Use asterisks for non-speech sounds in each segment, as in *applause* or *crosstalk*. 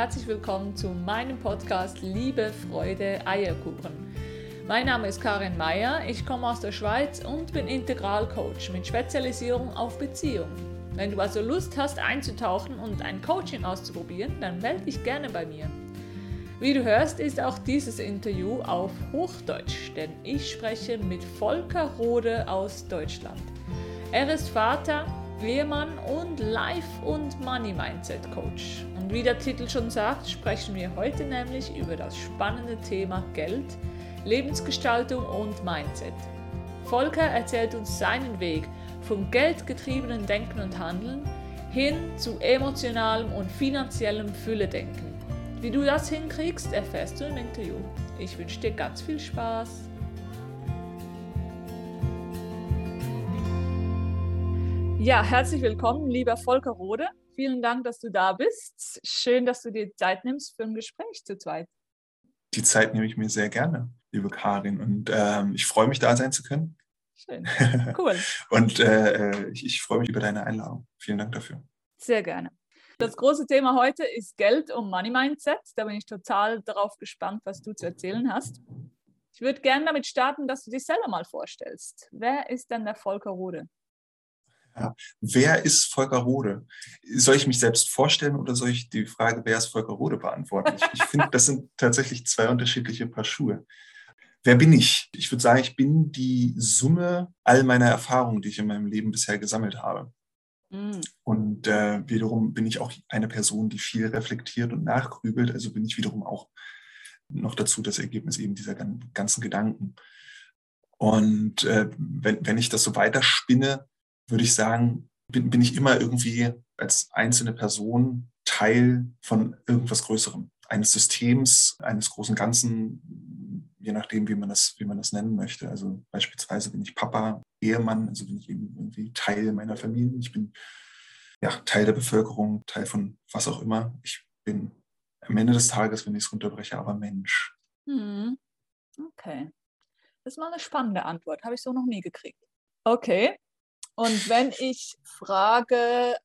herzlich willkommen zu meinem Podcast Liebe, Freude, Eierkuchen. Mein Name ist Karin Meyer, ich komme aus der Schweiz und bin Integralcoach mit Spezialisierung auf Beziehungen. Wenn du also Lust hast einzutauchen und ein Coaching auszuprobieren, dann melde dich gerne bei mir. Wie du hörst, ist auch dieses Interview auf Hochdeutsch, denn ich spreche mit Volker Rode aus Deutschland. Er ist Vater, Ehemann und Life- und Money-Mindset-Coach. Wie der Titel schon sagt, sprechen wir heute nämlich über das spannende Thema Geld, Lebensgestaltung und Mindset. Volker erzählt uns seinen Weg vom geldgetriebenen Denken und Handeln hin zu emotionalem und finanziellem Fülledenken. Wie du das hinkriegst, erfährst du im Interview. Ich wünsche dir ganz viel Spaß. Ja, herzlich willkommen, lieber Volker Rode. Vielen Dank, dass du da bist. Schön, dass du dir Zeit nimmst für ein Gespräch zu zweit. Die Zeit nehme ich mir sehr gerne, liebe Karin. Und ähm, ich freue mich, da sein zu können. Schön, *laughs* cool. und äh, ich, ich freue mich über deine Einladung. Vielen Dank dafür. Sehr gerne. Das große Thema heute ist Geld und Money Mindset. Da bin ich total darauf gespannt, was du zu erzählen hast. Ich würde gerne damit starten, dass du dich selber mal vorstellst. Wer ist denn der Volker Rode? Ja. Wer ist Volker Rode? Soll ich mich selbst vorstellen oder soll ich die Frage, wer ist Volker Rode, beantworten? Ich, ich finde, das sind tatsächlich zwei unterschiedliche Paar Schuhe. Wer bin ich? Ich würde sagen, ich bin die Summe all meiner Erfahrungen, die ich in meinem Leben bisher gesammelt habe. Mhm. Und äh, wiederum bin ich auch eine Person, die viel reflektiert und nachgrübelt. Also bin ich wiederum auch noch dazu das Ergebnis eben dieser ganzen Gedanken. Und äh, wenn, wenn ich das so weiterspinne, würde ich sagen, bin, bin ich immer irgendwie als einzelne Person Teil von irgendwas Größerem, eines Systems, eines großen Ganzen, je nachdem, wie man das, wie man das nennen möchte. Also beispielsweise bin ich Papa, Ehemann, also bin ich eben irgendwie Teil meiner Familie. Ich bin ja Teil der Bevölkerung, Teil von was auch immer. Ich bin am Ende des Tages, wenn ich es runterbreche, aber Mensch. Hm. Okay. Das ist mal eine spannende Antwort. Habe ich so noch nie gekriegt. Okay. Und wenn ich frage,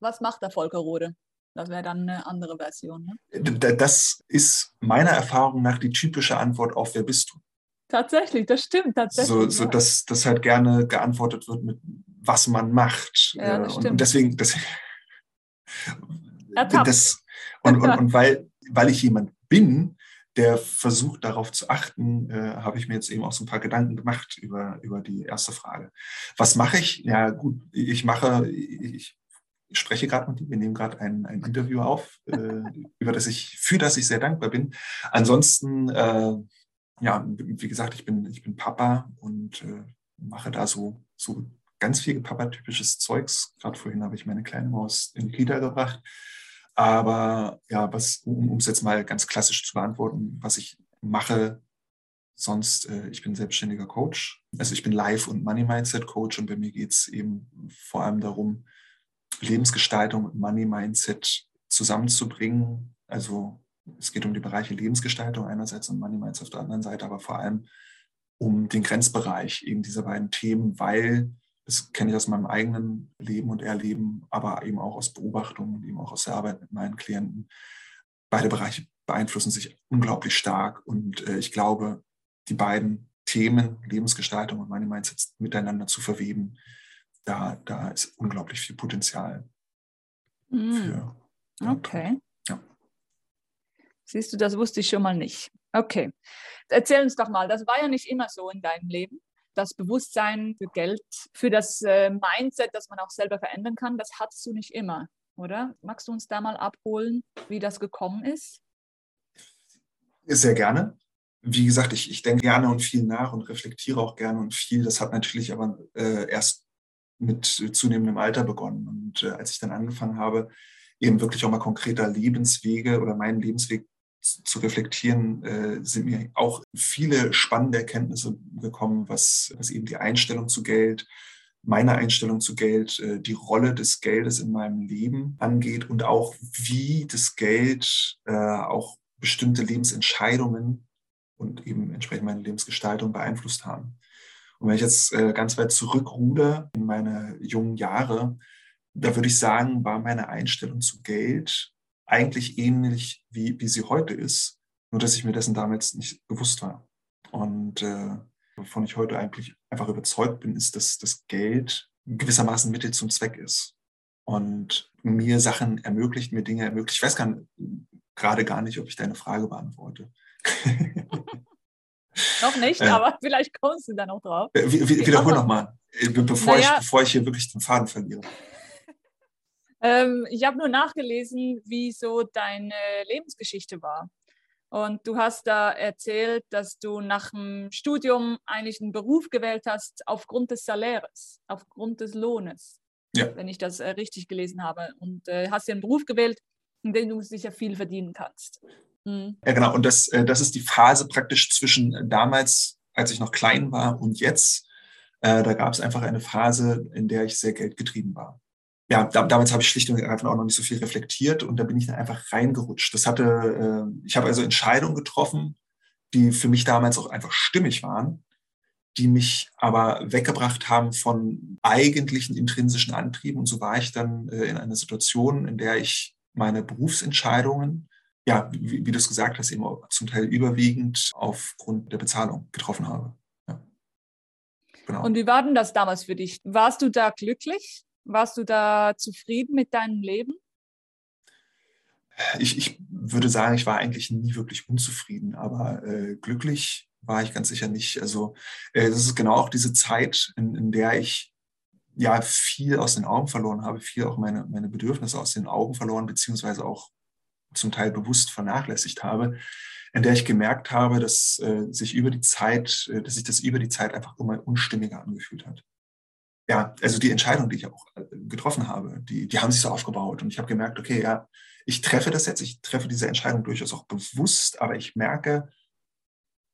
was macht der Volker Rode? Das wäre dann eine andere Version. Ne? Das ist meiner Erfahrung nach die typische Antwort auf Wer bist du? Tatsächlich, das stimmt. Tatsächlich, so, so ja. dass das halt gerne geantwortet wird mit, was man macht. Ja, das und, und deswegen, das, das und, und, und weil, weil ich jemand bin, der versucht darauf zu achten, äh, habe ich mir jetzt eben auch so ein paar Gedanken gemacht über, über die erste Frage. Was mache ich? Ja gut, ich mache, ich, ich spreche gerade mit dir, wir nehmen gerade ein, ein Interview auf, äh, *laughs* über das ich, für das ich sehr dankbar bin. Ansonsten, äh, ja, wie gesagt, ich bin, ich bin Papa und äh, mache da so, so ganz viel Papa-typisches Zeugs. Gerade vorhin habe ich meine kleine Maus in die Kita gebracht. Aber ja, was, um es jetzt mal ganz klassisch zu beantworten, was ich mache, sonst, äh, ich bin selbstständiger Coach. Also ich bin Life- und Money-Mindset-Coach und bei mir geht es eben vor allem darum, Lebensgestaltung und Money-Mindset zusammenzubringen. Also es geht um die Bereiche Lebensgestaltung einerseits und Money-Mindset auf der anderen Seite, aber vor allem um den Grenzbereich eben dieser beiden Themen, weil das kenne ich aus meinem eigenen Leben und Erleben, aber eben auch aus Beobachtungen und eben auch aus der Arbeit mit meinen Klienten. Beide Bereiche beeinflussen sich unglaublich stark und äh, ich glaube, die beiden Themen, Lebensgestaltung und Money Mindset miteinander zu verweben, da, da ist unglaublich viel Potenzial mm. für. Okay. Ja. Siehst du, das wusste ich schon mal nicht. Okay. Erzähl uns doch mal, das war ja nicht immer so in deinem Leben das Bewusstsein für Geld, für das äh, Mindset, das man auch selber verändern kann, das hattest du nicht immer, oder? Magst du uns da mal abholen, wie das gekommen ist? Sehr gerne. Wie gesagt, ich, ich denke gerne und viel nach und reflektiere auch gerne und viel. Das hat natürlich aber äh, erst mit zunehmendem Alter begonnen. Und äh, als ich dann angefangen habe, eben wirklich auch mal konkreter Lebenswege oder meinen Lebensweg zu reflektieren, äh, sind mir auch viele spannende Erkenntnisse gekommen, was, was eben die Einstellung zu Geld, meine Einstellung zu Geld, äh, die Rolle des Geldes in meinem Leben angeht und auch wie das Geld äh, auch bestimmte Lebensentscheidungen und eben entsprechend meine Lebensgestaltung beeinflusst haben. Und wenn ich jetzt äh, ganz weit zurückrude in meine jungen Jahre, da würde ich sagen, war meine Einstellung zu Geld eigentlich ähnlich, wie, wie sie heute ist, nur dass ich mir dessen damals nicht bewusst war. Und äh, wovon ich heute eigentlich einfach überzeugt bin, ist, dass das Geld gewissermaßen Mittel zum Zweck ist und mir Sachen ermöglicht, mir Dinge ermöglicht. Ich weiß gar nicht, gerade gar nicht, ob ich deine Frage beantworte. *laughs* noch nicht, äh, aber vielleicht kommst du da noch drauf. Äh, wiederhol nochmal, äh, bevor, naja, ich, bevor ich hier wirklich den Faden verliere. Ähm, ich habe nur nachgelesen, wie so deine Lebensgeschichte war. Und du hast da erzählt, dass du nach dem Studium eigentlich einen Beruf gewählt hast aufgrund des Saläres, aufgrund des Lohnes, ja. wenn ich das äh, richtig gelesen habe. Und äh, hast dir einen Beruf gewählt, in dem du sicher viel verdienen kannst. Mhm. Ja, genau. Und das, äh, das ist die Phase praktisch zwischen damals, als ich noch klein war, und jetzt. Äh, da gab es einfach eine Phase, in der ich sehr geldgetrieben war ja, da, damals habe ich schlicht und einfach auch noch nicht so viel reflektiert und da bin ich dann einfach reingerutscht. Das hatte, äh, ich habe also Entscheidungen getroffen, die für mich damals auch einfach stimmig waren, die mich aber weggebracht haben von eigentlichen intrinsischen Antrieben. Und so war ich dann äh, in einer Situation, in der ich meine Berufsentscheidungen, ja, wie, wie du es gesagt hast, eben zum Teil überwiegend aufgrund der Bezahlung getroffen habe. Ja. Genau. Und wie war denn das damals für dich? Warst du da glücklich? Warst du da zufrieden mit deinem Leben? Ich, ich würde sagen, ich war eigentlich nie wirklich unzufrieden, aber äh, glücklich war ich ganz sicher nicht. Also äh, das ist genau auch diese Zeit, in, in der ich ja viel aus den Augen verloren habe, viel auch meine, meine Bedürfnisse aus den Augen verloren, beziehungsweise auch zum Teil bewusst vernachlässigt habe, in der ich gemerkt habe, dass äh, sich über die Zeit, äh, dass sich das über die Zeit einfach immer unstimmiger angefühlt hat ja, also die Entscheidung, die ich auch äh, getroffen habe, die, die haben sich so aufgebaut. Und ich habe gemerkt, okay, ja, ich treffe das jetzt, ich treffe diese Entscheidung durchaus auch bewusst, aber ich merke,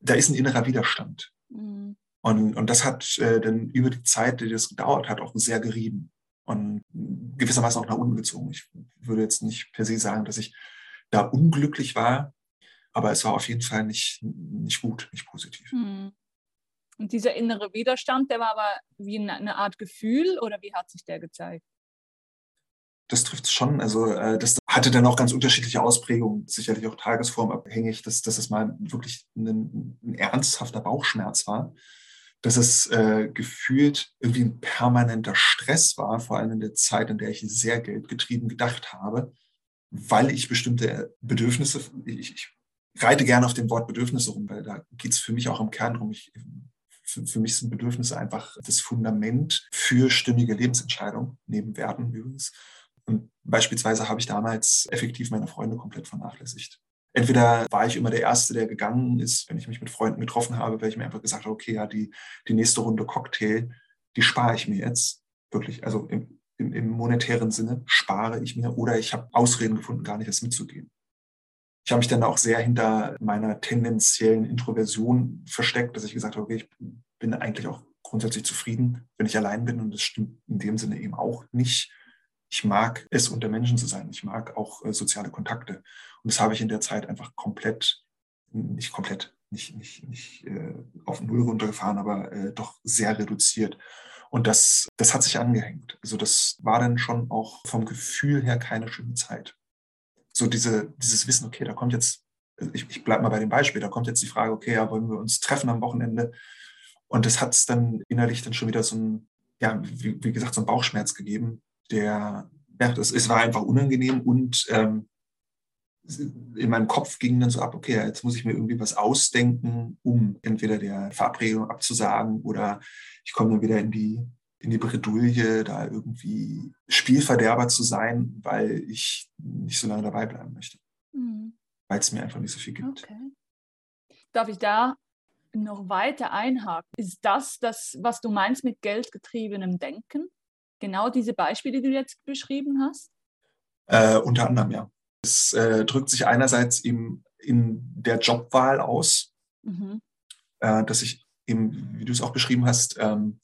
da ist ein innerer Widerstand. Mhm. Und, und das hat äh, dann über die Zeit, die das gedauert hat, auch sehr gerieben und gewissermaßen auch nach unten gezogen. Ich würde jetzt nicht per se sagen, dass ich da unglücklich war, aber es war auf jeden Fall nicht, nicht gut, nicht positiv. Mhm. Und dieser innere Widerstand, der war aber wie eine Art Gefühl oder wie hat sich der gezeigt? Das trifft es schon. Also äh, das hatte dann auch ganz unterschiedliche Ausprägungen, sicherlich auch tagesformabhängig, dass, dass es mal wirklich ein, ein ernsthafter Bauchschmerz war, dass es äh, gefühlt irgendwie ein permanenter Stress war, vor allem in der Zeit, in der ich sehr geldgetrieben gedacht habe, weil ich bestimmte Bedürfnisse, ich, ich reite gerne auf dem Wort Bedürfnisse rum, weil da geht es für mich auch im Kern darum, ich für, für mich sind Bedürfnisse einfach das Fundament für stimmige Lebensentscheidungen, neben Werten übrigens. Und beispielsweise habe ich damals effektiv meine Freunde komplett vernachlässigt. Entweder war ich immer der Erste, der gegangen ist, wenn ich mich mit Freunden getroffen habe, weil ich mir einfach gesagt habe, okay, ja, die, die nächste Runde Cocktail, die spare ich mir jetzt. Wirklich, also im, im, im monetären Sinne spare ich mir oder ich habe Ausreden gefunden, gar nicht erst mitzugehen. Ich habe mich dann auch sehr hinter meiner tendenziellen Introversion versteckt, dass ich gesagt habe, okay, ich bin eigentlich auch grundsätzlich zufrieden, wenn ich allein bin. Und das stimmt in dem Sinne eben auch nicht. Ich mag es, unter Menschen zu sein. Ich mag auch äh, soziale Kontakte. Und das habe ich in der Zeit einfach komplett, nicht komplett, nicht, nicht, nicht äh, auf Null runtergefahren, aber äh, doch sehr reduziert. Und das, das hat sich angehängt. Also das war dann schon auch vom Gefühl her keine schöne Zeit so diese, dieses Wissen, okay, da kommt jetzt, ich, ich bleibe mal bei dem Beispiel, da kommt jetzt die Frage, okay, ja, wollen wir uns treffen am Wochenende? Und das hat es dann innerlich dann schon wieder so ein, ja, wie, wie gesagt, so ein Bauchschmerz gegeben, der, ja, das, es war einfach unangenehm und ähm, in meinem Kopf ging dann so ab, okay, jetzt muss ich mir irgendwie was ausdenken, um entweder der Verabredung abzusagen oder ich komme dann wieder in die in die Bredouille, da irgendwie Spielverderber zu sein, weil ich nicht so lange dabei bleiben möchte. Mhm. Weil es mir einfach nicht so viel gibt. Okay. Darf ich da noch weiter einhaken? Ist das das, was du meinst mit geldgetriebenem Denken? Genau diese Beispiele, die du jetzt beschrieben hast? Äh, unter anderem, ja. Es äh, drückt sich einerseits eben in der Jobwahl aus, mhm. äh, dass ich eben, wie du es auch beschrieben hast, ähm,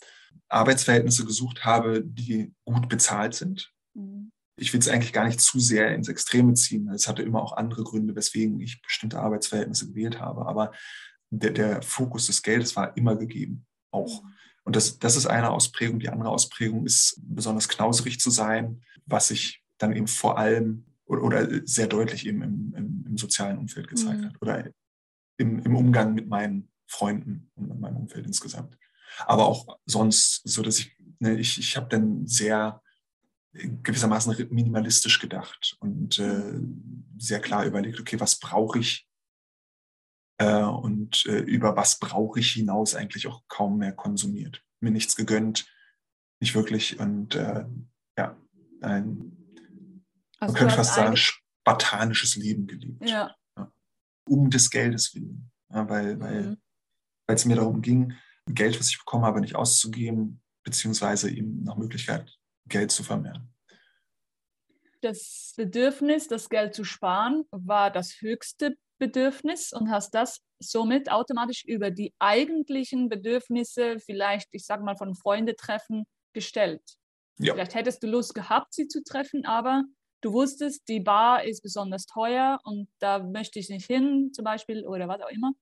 Arbeitsverhältnisse gesucht habe, die gut bezahlt sind. Mhm. Ich will es eigentlich gar nicht zu sehr ins Extreme ziehen. Es hatte immer auch andere Gründe, weswegen ich bestimmte Arbeitsverhältnisse gewählt habe. Aber der, der Fokus des Geldes war immer gegeben, auch. Mhm. Und das, das ist eine Ausprägung. Die andere Ausprägung ist, besonders knauserig zu sein, was ich dann eben vor allem oder sehr deutlich eben im, im, im sozialen Umfeld gezeigt mhm. hat oder im, im Umgang mit meinen Freunden und meinem Umfeld insgesamt. Aber auch sonst, so dass ich, ne, ich, ich habe dann sehr gewissermaßen minimalistisch gedacht und äh, sehr klar überlegt, okay, was brauche ich äh, und äh, über was brauche ich hinaus eigentlich auch kaum mehr konsumiert. Mir nichts gegönnt, nicht wirklich und äh, ja, ein, also man könnte fast sagen, spartanisches Leben gelebt. Ja. ja. Um des Geldes willen. Ja, weil, weil mhm. es mir darum ging, Geld, was ich bekommen habe, nicht auszugeben, beziehungsweise eben nach Möglichkeit Geld zu vermehren. Das Bedürfnis, das Geld zu sparen, war das höchste Bedürfnis und hast das somit automatisch über die eigentlichen Bedürfnisse, vielleicht, ich sage mal, von Freunde treffen, gestellt. Ja. Vielleicht hättest du Lust gehabt, sie zu treffen, aber du wusstest, die Bar ist besonders teuer und da möchte ich nicht hin, zum Beispiel, oder was auch immer.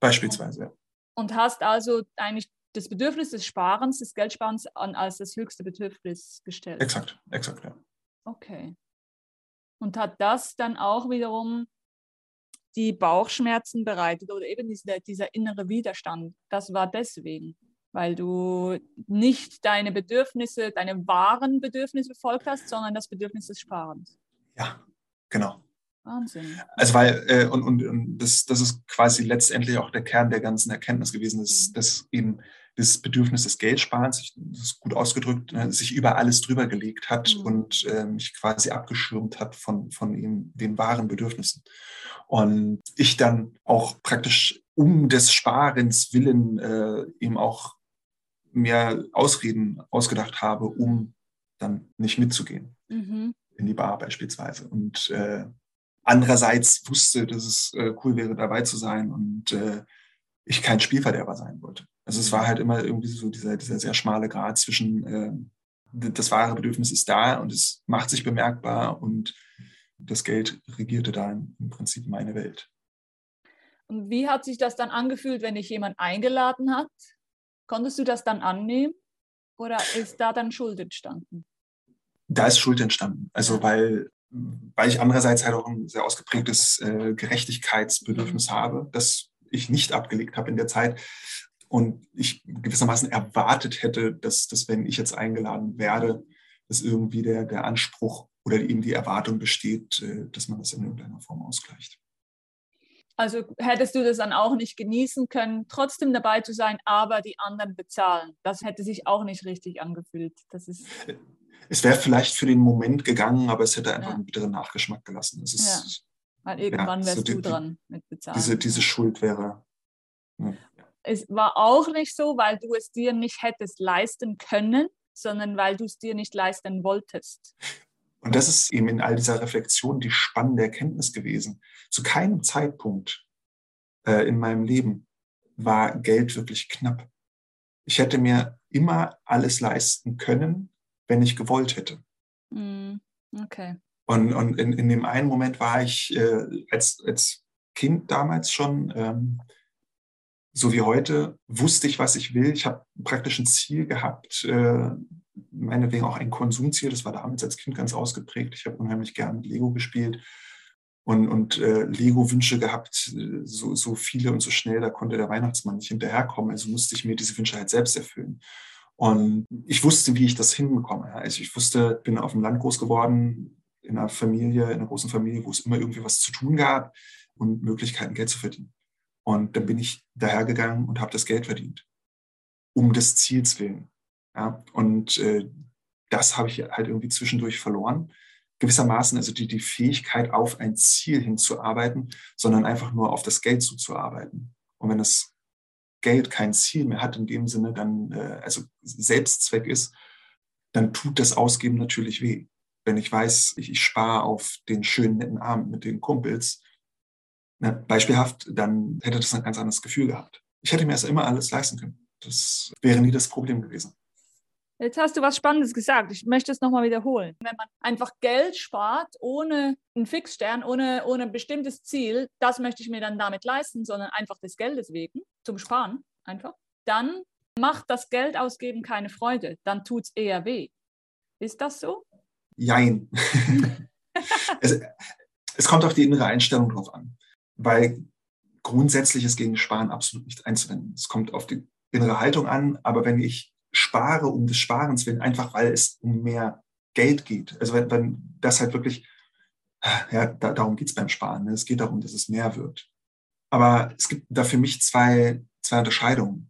Beispielsweise, ja. Und hast also eigentlich das Bedürfnis des Sparens, des Geldsparens an als das höchste Bedürfnis gestellt. Exakt, exakt, ja. Okay. Und hat das dann auch wiederum die Bauchschmerzen bereitet oder eben dieser, dieser innere Widerstand? Das war deswegen, weil du nicht deine Bedürfnisse, deine wahren Bedürfnisse befolgt hast, sondern das Bedürfnis des Sparens. Ja, genau. Wahnsinn. Also weil, äh, und, und, und das, das ist quasi letztendlich auch der Kern der ganzen Erkenntnis gewesen, dass, mhm. dass eben das Bedürfnis des Geldsparens, das ist gut ausgedrückt, ne, sich über alles drüber gelegt hat mhm. und äh, mich quasi abgeschirmt hat von, von eben den wahren Bedürfnissen. Und ich dann auch praktisch um des Sparens willen äh, eben auch mehr Ausreden ausgedacht habe, um dann nicht mitzugehen. Mhm. In die Bar beispielsweise. Und äh, andererseits wusste, dass es äh, cool wäre, dabei zu sein und äh, ich kein Spielverderber sein wollte. Also es war halt immer irgendwie so dieser, dieser sehr schmale Grad zwischen äh, das wahre Bedürfnis ist da und es macht sich bemerkbar und das Geld regierte da im Prinzip meine Welt. Und wie hat sich das dann angefühlt, wenn dich jemand eingeladen hat? Konntest du das dann annehmen oder ist da dann Schuld entstanden? Da ist Schuld entstanden. Also weil weil ich andererseits halt auch ein sehr ausgeprägtes äh, Gerechtigkeitsbedürfnis habe, das ich nicht abgelegt habe in der Zeit. Und ich gewissermaßen erwartet hätte, dass, dass wenn ich jetzt eingeladen werde, dass irgendwie der, der Anspruch oder eben die Erwartung besteht, äh, dass man das in irgendeiner Form ausgleicht. Also hättest du das dann auch nicht genießen können, trotzdem dabei zu sein, aber die anderen bezahlen. Das hätte sich auch nicht richtig angefühlt. Das ist äh, es wäre vielleicht für den Moment gegangen, aber es hätte einfach ja. einen bitteren Nachgeschmack gelassen. Es ist, ja. Weil irgendwann ja, wärst so die, du dran mit Bezahlen. Diese, diese Schuld wäre. Es war auch nicht so, weil du es dir nicht hättest leisten können, sondern weil du es dir nicht leisten wolltest. Und das ist eben in all dieser Reflexion die spannende Erkenntnis gewesen. Zu keinem Zeitpunkt äh, in meinem Leben war Geld wirklich knapp. Ich hätte mir immer alles leisten können, wenn ich gewollt hätte. Mm, okay. Und, und in, in dem einen Moment war ich äh, als, als Kind damals schon, ähm, so wie heute, wusste ich, was ich will. Ich habe praktisch ein Ziel gehabt, äh, meinetwegen auch ein Konsumziel. Das war damals als Kind ganz ausgeprägt. Ich habe unheimlich gern mit Lego gespielt und, und äh, Lego-Wünsche gehabt, so, so viele und so schnell, da konnte der Weihnachtsmann nicht hinterherkommen. Also musste ich mir diese Wünsche halt selbst erfüllen. Und ich wusste, wie ich das hinbekomme. Also ich wusste, bin auf dem Land groß geworden, in einer Familie, in einer großen Familie, wo es immer irgendwie was zu tun gab und Möglichkeiten, Geld zu verdienen. Und dann bin ich dahergegangen und habe das Geld verdient. Um des Ziels willen. Ja, und äh, das habe ich halt irgendwie zwischendurch verloren. Gewissermaßen also die, die Fähigkeit, auf ein Ziel hinzuarbeiten, sondern einfach nur auf das Geld zuzuarbeiten. Und wenn das Geld kein Ziel mehr hat in dem Sinne, dann äh, also Selbstzweck ist, dann tut das Ausgeben natürlich weh. Wenn ich weiß, ich, ich spare auf den schönen netten Abend mit den Kumpels, na, beispielhaft, dann hätte das ein ganz anderes Gefühl gehabt. Ich hätte mir das immer alles leisten können. Das wäre nie das Problem gewesen. Jetzt hast du was Spannendes gesagt. Ich möchte es nochmal wiederholen. Wenn man einfach Geld spart, ohne einen Fixstern, ohne, ohne ein bestimmtes Ziel, das möchte ich mir dann damit leisten, sondern einfach des Geldes wegen, zum Sparen einfach, dann macht das Geld ausgeben keine Freude. Dann tut es eher weh. Ist das so? Jein. *laughs* es, es kommt auf die innere Einstellung drauf an, weil grundsätzlich ist gegen Sparen absolut nicht einzuwenden. Es kommt auf die innere Haltung an, aber wenn ich spare um des Sparens willen, einfach weil es um mehr Geld geht, also wenn, wenn das halt wirklich, ja, da, darum geht es beim Sparen, ne? es geht darum, dass es mehr wird. Aber es gibt da für mich zwei, zwei Unterscheidungen.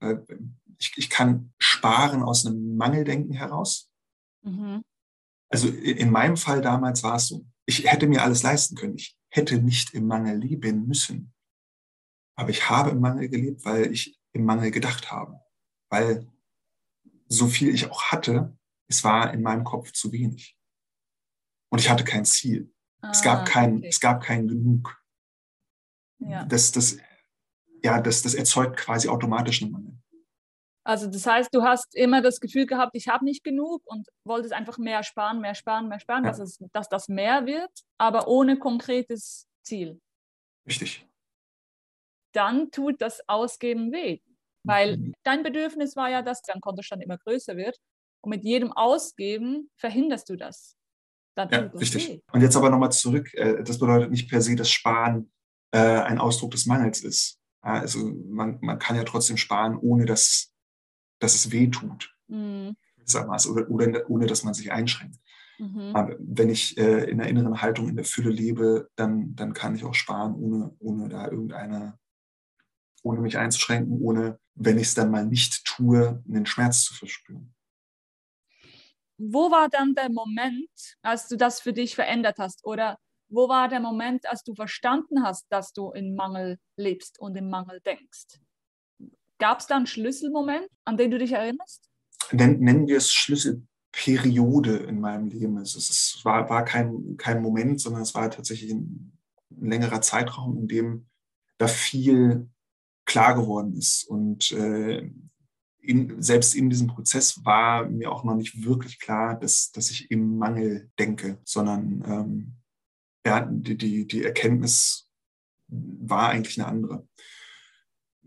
Ich, ich kann sparen aus einem Mangeldenken heraus. Mhm. Also in meinem Fall damals war es so, ich hätte mir alles leisten können. Ich hätte nicht im Mangel leben müssen. Aber ich habe im Mangel gelebt, weil ich im Mangel gedacht habe. Weil so viel ich auch hatte, es war in meinem Kopf zu wenig. Und ich hatte kein Ziel. Ah, es, gab ah, kein, okay. es gab kein Genug. Ja. Das, das, ja, das, das erzeugt quasi automatisch einen Mangel. Also das heißt, du hast immer das Gefühl gehabt, ich habe nicht genug und wolltest einfach mehr sparen, mehr sparen, mehr sparen, ja. dass, es, dass das mehr wird, aber ohne konkretes Ziel. Richtig. Dann tut das Ausgeben weh, weil mhm. dein Bedürfnis war ja, dass dein Kontostand immer größer wird und mit jedem Ausgeben verhinderst du das. Dann ja, richtig. Weh. Und jetzt aber nochmal zurück, äh, das bedeutet nicht per se, dass Sparen äh, ein Ausdruck des Mangels ist. Also man, man kann ja trotzdem sparen, ohne dass dass es weh tut. Mhm. Oder, oder ohne dass man sich einschränkt. Mhm. Aber wenn ich äh, in der inneren Haltung, in der Fülle lebe, dann, dann kann ich auch sparen, ohne, ohne da irgendeine, ohne mich einzuschränken, ohne, wenn ich es dann mal nicht tue, einen Schmerz zu verspüren. Wo war dann der Moment, als du das für dich verändert hast? Oder wo war der Moment, als du verstanden hast, dass du in Mangel lebst und im Mangel denkst? Gab es da einen Schlüsselmoment, an den du dich erinnerst? Nennen wir es Schlüsselperiode in meinem Leben. Es, es war, war kein, kein Moment, sondern es war tatsächlich ein, ein längerer Zeitraum, in dem da viel klar geworden ist. Und äh, in, selbst in diesem Prozess war mir auch noch nicht wirklich klar, dass, dass ich im Mangel denke, sondern ähm, ja, die, die, die Erkenntnis war eigentlich eine andere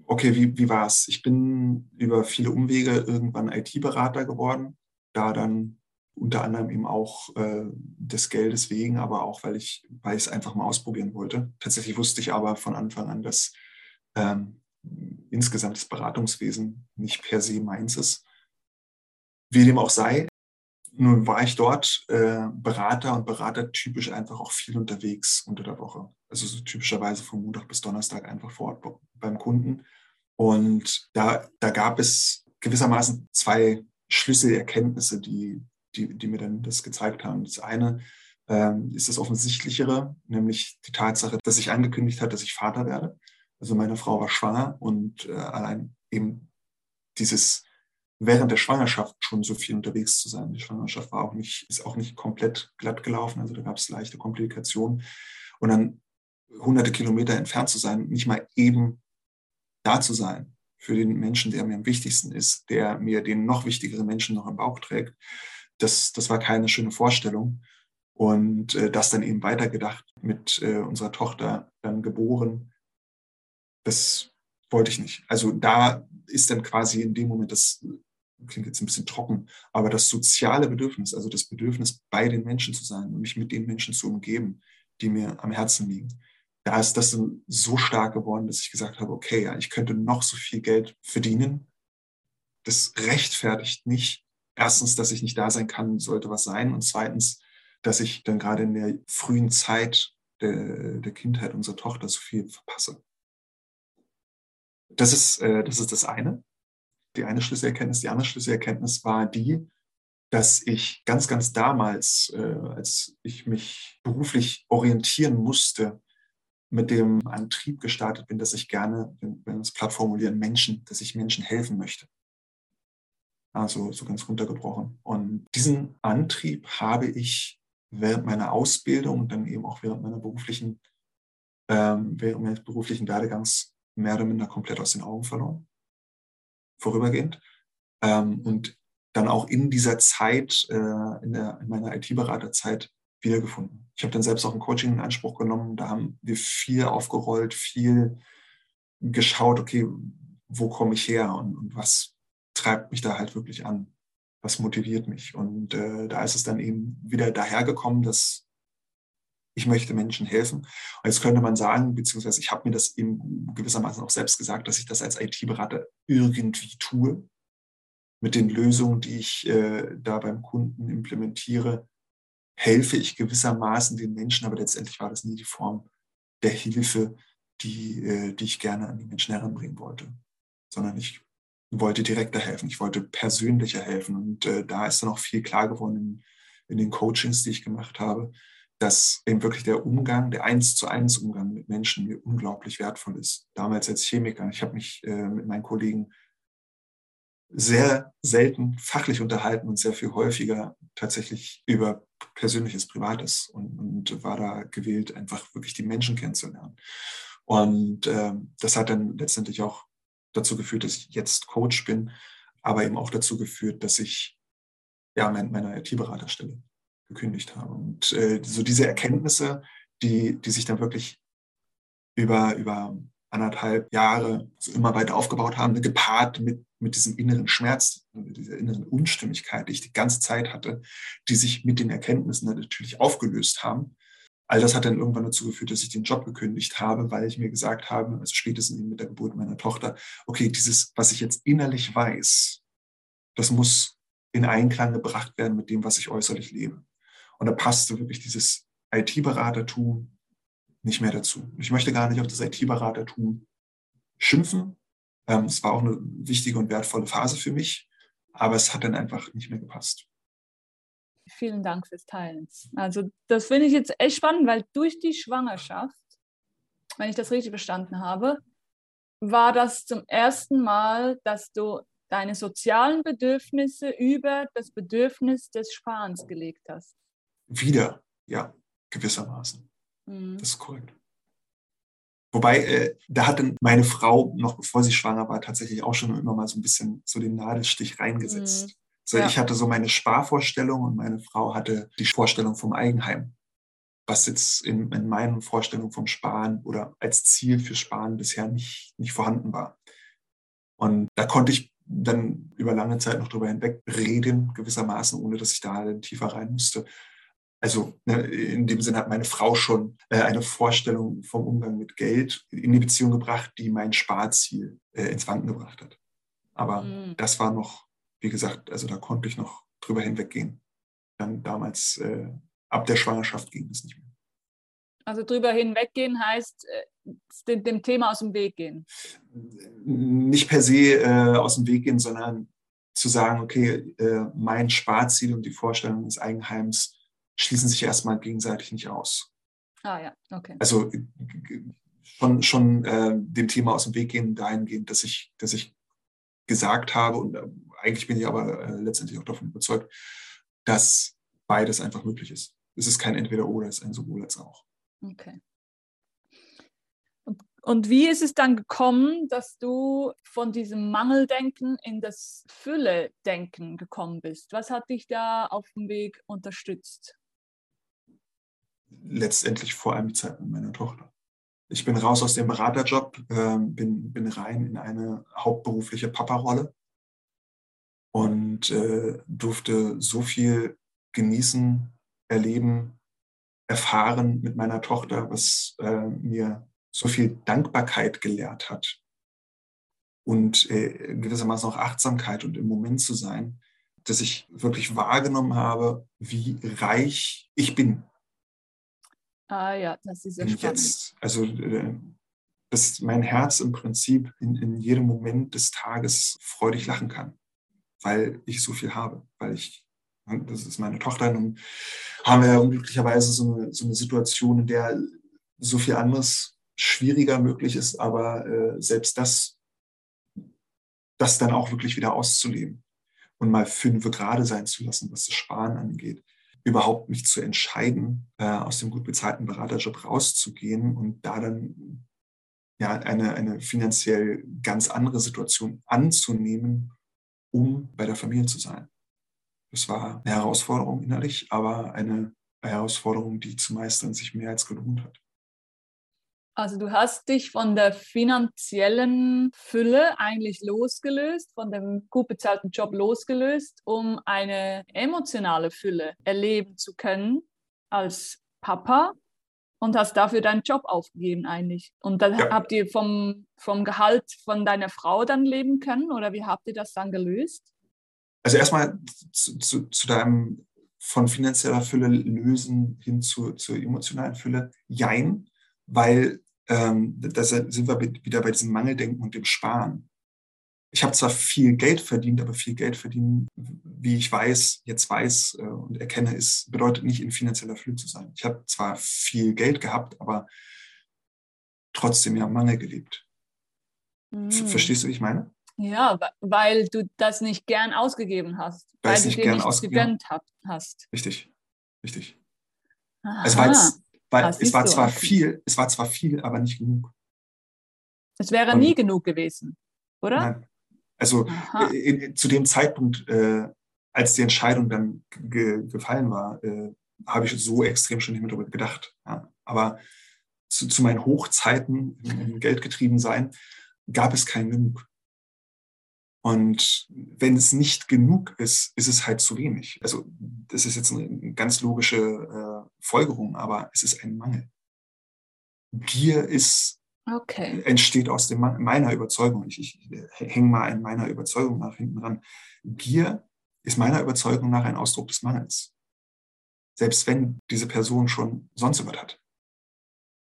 okay, wie, wie war es? Ich bin über viele Umwege irgendwann IT-Berater geworden, da dann unter anderem eben auch äh, des Geldes wegen, aber auch, weil ich, weil es einfach mal ausprobieren wollte. Tatsächlich wusste ich aber von Anfang an, dass ähm, insgesamt das Beratungswesen nicht per se meins ist. Wie dem auch sei, nun war ich dort äh, Berater und Berater typisch einfach auch viel unterwegs unter der Woche. Also so typischerweise von Montag bis Donnerstag einfach vor Ort beim Kunden und da, da gab es gewissermaßen zwei Schlüsselerkenntnisse, die, die, die mir dann das gezeigt haben. Das eine ähm, ist das Offensichtlichere, nämlich die Tatsache, dass ich angekündigt hat, dass ich Vater werde. Also meine Frau war schwanger und äh, allein eben dieses während der Schwangerschaft schon so viel unterwegs zu sein. Die Schwangerschaft war auch nicht, ist auch nicht komplett glatt gelaufen, also da gab es leichte Komplikationen. Und dann hunderte Kilometer entfernt zu sein, nicht mal eben da zu sein für den Menschen, der mir am wichtigsten ist, der mir den noch wichtigeren Menschen noch im Bauch trägt, das, das war keine schöne Vorstellung. Und äh, das dann eben weitergedacht mit äh, unserer Tochter dann geboren, das wollte ich nicht. Also da ist dann quasi in dem Moment, das klingt jetzt ein bisschen trocken, aber das soziale Bedürfnis, also das Bedürfnis, bei den Menschen zu sein und mich mit den Menschen zu umgeben, die mir am Herzen liegen, da ist das so stark geworden, dass ich gesagt habe, okay, ja, ich könnte noch so viel Geld verdienen. Das rechtfertigt nicht, erstens, dass ich nicht da sein kann, sollte was sein. Und zweitens, dass ich dann gerade in der frühen Zeit der, der Kindheit unserer Tochter so viel verpasse. Das ist, äh, das ist das eine. Die eine Schlüsselerkenntnis. Die andere Schlüsselerkenntnis war die, dass ich ganz, ganz damals, äh, als ich mich beruflich orientieren musste, mit dem Antrieb gestartet bin, dass ich gerne, wenn wir es platt formulieren, Menschen, dass ich Menschen helfen möchte. Also so ganz runtergebrochen. Und diesen Antrieb habe ich während meiner Ausbildung und dann eben auch während meiner beruflichen, ähm, während meines beruflichen Werdegangs mehr oder minder komplett aus den Augen verloren. Vorübergehend. Ähm, und dann auch in dieser Zeit, äh, in, der, in meiner IT-Beraterzeit, wiedergefunden. Ich habe dann selbst auch ein Coaching in Anspruch genommen. Da haben wir viel aufgerollt, viel geschaut, okay, wo komme ich her und, und, was treibt mich da halt wirklich an? Was motiviert mich? Und äh, da ist es dann eben wieder dahergekommen, dass ich möchte Menschen helfen. Und jetzt könnte man sagen, beziehungsweise ich habe mir das eben gewissermaßen auch selbst gesagt, dass ich das als IT-Berater irgendwie tue. Mit den Lösungen, die ich äh, da beim Kunden implementiere, helfe ich gewissermaßen den Menschen, aber letztendlich war das nie die Form der Hilfe, die, äh, die ich gerne an die Menschen heranbringen wollte, sondern ich wollte direkter helfen, ich wollte persönlicher helfen. Und äh, da ist dann auch viel klar geworden in, in den Coachings, die ich gemacht habe, dass eben wirklich der Umgang, der eins zu eins Umgang mit Menschen mir unglaublich wertvoll ist. Damals als Chemiker, ich habe mich äh, mit meinen Kollegen sehr selten fachlich unterhalten und sehr viel häufiger tatsächlich über persönliches, privates und, und war da gewählt, einfach wirklich die Menschen kennenzulernen. Und äh, das hat dann letztendlich auch dazu geführt, dass ich jetzt Coach bin, aber eben auch dazu geführt, dass ich ja mein, meiner IT-Beraterstelle gekündigt habe. Und äh, so diese Erkenntnisse, die, die sich dann wirklich über, über anderthalb Jahre so immer weiter aufgebaut haben, gepaart mit, mit diesem inneren Schmerz, mit dieser inneren Unstimmigkeit, die ich die ganze Zeit hatte, die sich mit den Erkenntnissen natürlich aufgelöst haben. All das hat dann irgendwann dazu geführt, dass ich den Job gekündigt habe, weil ich mir gesagt habe, also spätestens mit der Geburt meiner Tochter, okay, dieses, was ich jetzt innerlich weiß, das muss in Einklang gebracht werden mit dem, was ich äußerlich lebe. Und da passte wirklich dieses IT-Beratertum nicht mehr dazu. Ich möchte gar nicht auf das IT-Beratertum schimpfen. Ähm, es war auch eine wichtige und wertvolle Phase für mich, aber es hat dann einfach nicht mehr gepasst. Vielen Dank fürs Teilen. Also das finde ich jetzt echt spannend, weil durch die Schwangerschaft, wenn ich das richtig verstanden habe, war das zum ersten Mal, dass du deine sozialen Bedürfnisse über das Bedürfnis des Sparens gelegt hast wieder, ja, gewissermaßen. Mhm. Das ist korrekt. Wobei, äh, da hat dann meine Frau, noch bevor sie schwanger war, tatsächlich auch schon immer mal so ein bisschen so den Nadelstich reingesetzt. Mhm. So, ja. Ich hatte so meine Sparvorstellung und meine Frau hatte die Vorstellung vom Eigenheim, was jetzt in, in meinen Vorstellungen vom Sparen oder als Ziel für Sparen bisher nicht, nicht vorhanden war. Und da konnte ich dann über lange Zeit noch drüber hinweg reden, gewissermaßen, ohne dass ich da tiefer rein musste also ne, in dem Sinne hat meine Frau schon äh, eine Vorstellung vom Umgang mit Geld in die Beziehung gebracht, die mein Sparziel äh, ins Wanken gebracht hat. Aber mhm. das war noch, wie gesagt, also da konnte ich noch drüber hinweggehen. Dann damals, äh, ab der Schwangerschaft ging es nicht mehr. Also drüber hinweggehen heißt dem, Thema aus dem Weg gehen? Nicht per se aus dem Weg gehen, sondern zu sagen, okay, mein Sparziel und die Vorstellung des Eigenheims schließen sich erstmal gegenseitig nicht aus. Ah ja, okay. Also schon, schon äh, dem Thema aus dem Weg gehen, dahingehend, dass ich, dass ich gesagt habe, und äh, eigentlich bin ich aber äh, letztendlich auch davon überzeugt, dass beides einfach möglich ist. Es ist kein Entweder-Oder, es ist ein sowohl als auch. Okay. Und, und wie ist es dann gekommen, dass du von diesem Mangeldenken in das Fülle-Denken gekommen bist? Was hat dich da auf dem Weg unterstützt? Letztendlich vor allem die Zeit mit meiner Tochter. Ich bin raus aus dem Beraterjob, äh, bin, bin rein in eine hauptberufliche Papa-Rolle und äh, durfte so viel genießen, erleben, erfahren mit meiner Tochter, was äh, mir so viel Dankbarkeit gelehrt hat und äh, gewissermaßen auch Achtsamkeit und im Moment zu sein, dass ich wirklich wahrgenommen habe, wie reich ich bin Ah ja, das ist sehr spannend. Jetzt, also äh, dass mein Herz im Prinzip in, in jedem Moment des Tages freudig lachen kann, weil ich so viel habe, weil ich, das ist meine Tochter, und haben wir ja unglücklicherweise so eine, so eine Situation, in der so viel anderes schwieriger möglich ist, aber äh, selbst das, das dann auch wirklich wieder auszuleben und mal fünf gerade sein zu lassen, was das Sparen angeht überhaupt mich zu entscheiden, äh, aus dem gut bezahlten Beraterjob rauszugehen und da dann ja, eine, eine finanziell ganz andere Situation anzunehmen, um bei der Familie zu sein. Das war eine Herausforderung innerlich, aber eine Herausforderung, die zu meistern sich mehr als gelohnt hat. Also du hast dich von der finanziellen Fülle eigentlich losgelöst, von dem gut bezahlten Job losgelöst, um eine emotionale Fülle erleben zu können als Papa Und hast dafür deinen Job aufgegeben eigentlich. Und dann ja. habt ihr vom, vom Gehalt von deiner Frau dann leben können oder wie habt ihr das dann gelöst? Also erstmal zu, zu, zu deinem von finanzieller Fülle lösen hin zu, zur emotionalen Fülle. Jein, weil ähm, da sind wir wieder bei diesem Mangeldenken und dem Sparen. Ich habe zwar viel Geld verdient, aber viel Geld verdienen, wie ich weiß, jetzt weiß äh, und erkenne, ist, bedeutet nicht in finanzieller Fülle zu sein. Ich habe zwar viel Geld gehabt, aber trotzdem ja Mangel gelebt. Mhm. Verstehst du, wie ich meine? Ja, weil du das nicht gern ausgegeben hast. Weil, weil du dir nichts gegönnt hast. Richtig, richtig. Aha. Es war, jetzt, weil, es war zwar okay. viel, es war zwar viel, aber nicht genug. Es wäre Und, nie genug gewesen, oder? Nein. Also in, zu dem Zeitpunkt, äh, als die Entscheidung dann ge gefallen war, äh, habe ich so extrem schon nicht mehr darüber gedacht. Ja. Aber zu, zu, meinen Hochzeiten im, im Geldgetriebensein gab es kein Genug. Und wenn es nicht genug ist, ist es halt zu wenig. Also das ist jetzt eine ganz logische äh, Folgerung, aber es ist ein Mangel. Gier ist, okay. entsteht aus dem, meiner Überzeugung. Ich, ich hänge mal in meiner Überzeugung nach hinten ran. Gier ist meiner Überzeugung nach ein Ausdruck des Mangels. Selbst wenn diese Person schon sonst was hat.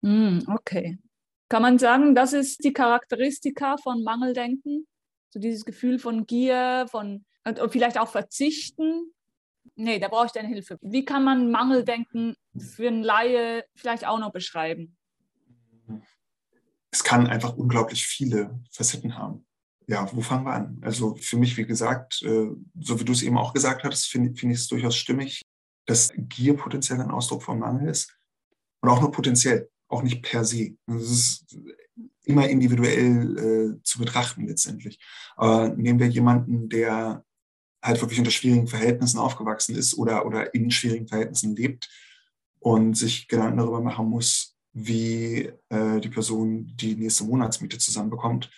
Mm, okay. Kann man sagen, das ist die Charakteristika von Mangeldenken? So dieses Gefühl von Gier, von und, und vielleicht auch Verzichten. Nee, da brauche ich deine Hilfe. Wie kann man Mangeldenken für einen Laie vielleicht auch noch beschreiben? Es kann einfach unglaublich viele Facetten haben. Ja, wo fangen wir an? Also für mich, wie gesagt, äh, so wie du es eben auch gesagt hast, finde find ich es durchaus stimmig, dass Gier potenziell ein Ausdruck von Mangel ist. Und auch nur potenziell, auch nicht per se. Das ist immer individuell äh, zu betrachten letztendlich. Aber nehmen wir jemanden, der halt wirklich unter schwierigen Verhältnissen aufgewachsen ist oder, oder in schwierigen Verhältnissen lebt und sich Gedanken darüber machen muss, wie äh, die Person die nächste Monatsmiete zusammenbekommt.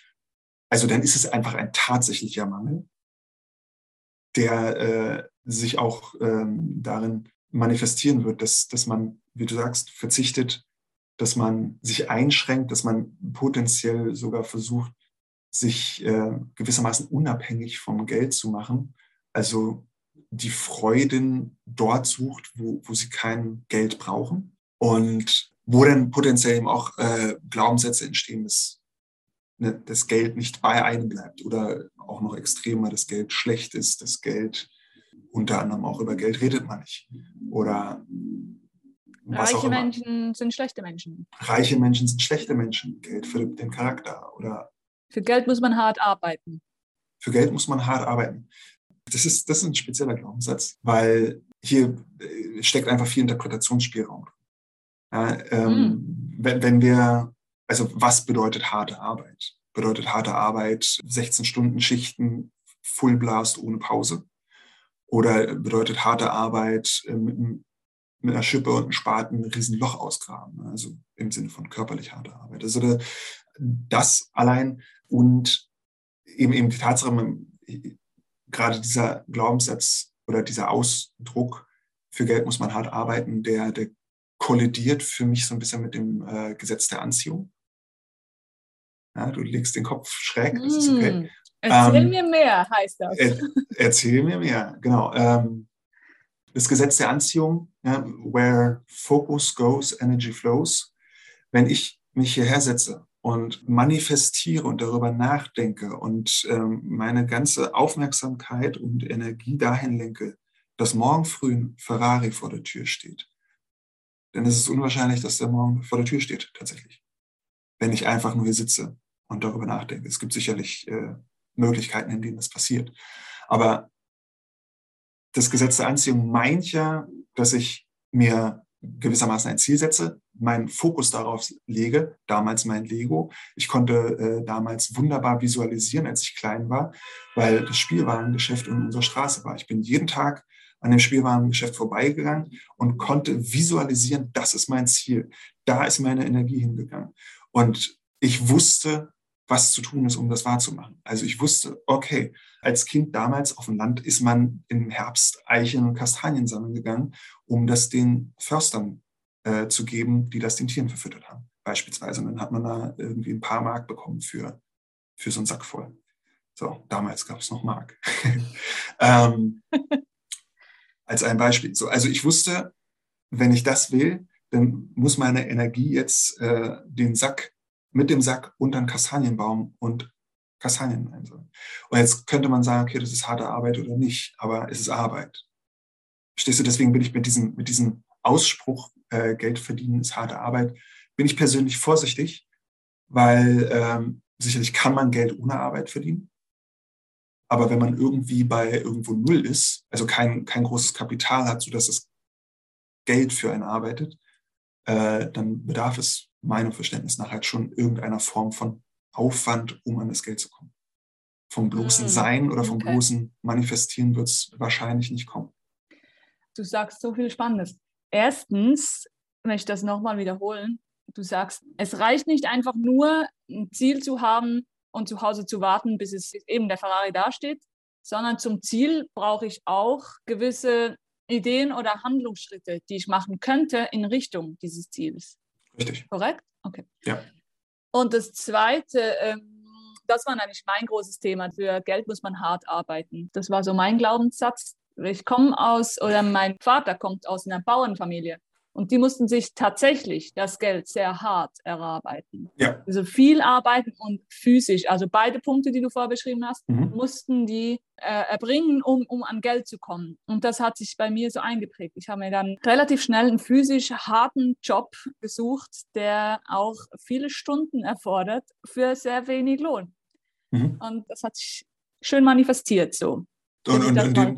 Also dann ist es einfach ein tatsächlicher Mangel, der äh, sich auch ähm, darin manifestieren wird, dass, dass man, wie du sagst, verzichtet dass man sich einschränkt, dass man potenziell sogar versucht, sich äh, gewissermaßen unabhängig vom Geld zu machen. Also die Freuden dort sucht, wo, wo sie kein Geld brauchen und wo dann potenziell eben auch äh, Glaubenssätze entstehen, dass ne, das Geld nicht bei einem bleibt oder auch noch extremer, dass Geld schlecht ist, das Geld unter anderem auch über Geld redet man nicht oder Reiche Menschen sind schlechte Menschen. Reiche Menschen sind schlechte Menschen. Geld verdirbt den Charakter. Oder Für Geld muss man hart arbeiten. Für Geld muss man hart arbeiten. Das ist, das ist ein spezieller Glaubenssatz, weil hier äh, steckt einfach viel Interpretationsspielraum. Ja, ähm, hm. wenn, wenn wir, also was bedeutet harte Arbeit? Bedeutet harte Arbeit 16 Stunden Schichten, Full Blast ohne Pause? Oder bedeutet harte Arbeit äh, mit einer Schippe und einem Spaten ein Riesenloch ausgraben. Ne? Also im Sinne von körperlich harter Arbeit. Also das allein und eben, eben die Tatsache, gerade dieser Glaubenssatz oder dieser Ausdruck, für Geld muss man hart arbeiten, der, der kollidiert für mich so ein bisschen mit dem äh, Gesetz der Anziehung. Ja, du legst den Kopf schräg, das ist okay. Hm. Erzähl ähm, mir mehr, heißt das. Er, erzähl mir mehr, genau. Ähm, das Gesetz der Anziehung, ja, where focus goes, energy flows. Wenn ich mich hierher setze und manifestiere und darüber nachdenke und ähm, meine ganze Aufmerksamkeit und Energie dahin lenke, dass morgen früh ein Ferrari vor der Tür steht, dann ist es unwahrscheinlich, dass der morgen vor der Tür steht, tatsächlich. Wenn ich einfach nur hier sitze und darüber nachdenke. Es gibt sicherlich äh, Möglichkeiten, in denen das passiert. Aber das Gesetz der Anziehung meint ja, dass ich mir gewissermaßen ein Ziel setze, meinen Fokus darauf lege, damals mein Lego. Ich konnte äh, damals wunderbar visualisieren, als ich klein war, weil das Spielwarengeschäft in unserer Straße war. Ich bin jeden Tag an dem Spielwarengeschäft vorbeigegangen und konnte visualisieren, das ist mein Ziel. Da ist meine Energie hingegangen. Und ich wusste, was zu tun ist, um das wahrzumachen. Also ich wusste, okay, als Kind damals auf dem Land ist man im Herbst Eicheln und Kastanien sammeln gegangen, um das den Förstern äh, zu geben, die das den Tieren verfüttert haben. Beispielsweise. Und dann hat man da irgendwie ein paar Mark bekommen für, für so einen Sack voll. So, damals gab es noch Mark. *laughs* ähm, *laughs* als ein Beispiel. So, also ich wusste, wenn ich das will, dann muss meine Energie jetzt äh, den Sack mit dem Sack unter den Kastanienbaum und Kastanien einsammeln. Und jetzt könnte man sagen, okay, das ist harte Arbeit oder nicht, aber es ist Arbeit. Verstehst du, deswegen bin ich mit diesem, mit diesem Ausspruch, äh, Geld verdienen ist harte Arbeit, bin ich persönlich vorsichtig, weil ähm, sicherlich kann man Geld ohne Arbeit verdienen. Aber wenn man irgendwie bei irgendwo Null ist, also kein, kein großes Kapital hat, sodass es Geld für einen arbeitet, äh, dann bedarf es meinem Verständnis nach halt schon irgendeiner Form von Aufwand, um an das Geld zu kommen. Vom bloßen hm, Sein oder vom okay. bloßen Manifestieren wird es wahrscheinlich nicht kommen. Du sagst so viel Spannendes. Erstens, wenn ich das nochmal wiederholen, du sagst, es reicht nicht einfach nur ein Ziel zu haben und zu Hause zu warten, bis es eben der Ferrari dasteht, sondern zum Ziel brauche ich auch gewisse Ideen oder Handlungsschritte, die ich machen könnte in Richtung dieses Ziels. Richtig. Korrekt? Okay. Ja. Und das Zweite, ähm, das war eigentlich mein großes Thema. Für Geld muss man hart arbeiten. Das war so mein Glaubenssatz. Ich komme aus, oder mein Vater kommt aus einer Bauernfamilie. Und die mussten sich tatsächlich das Geld sehr hart erarbeiten. Ja. Also viel arbeiten und physisch. Also beide Punkte, die du vorher beschrieben hast, mhm. mussten die äh, erbringen, um, um an Geld zu kommen. Und das hat sich bei mir so eingeprägt. Ich habe mir dann relativ schnell einen physisch harten Job gesucht, der auch viele Stunden erfordert für sehr wenig Lohn. Mhm. Und das hat sich schön manifestiert so. Und, und, in, dem,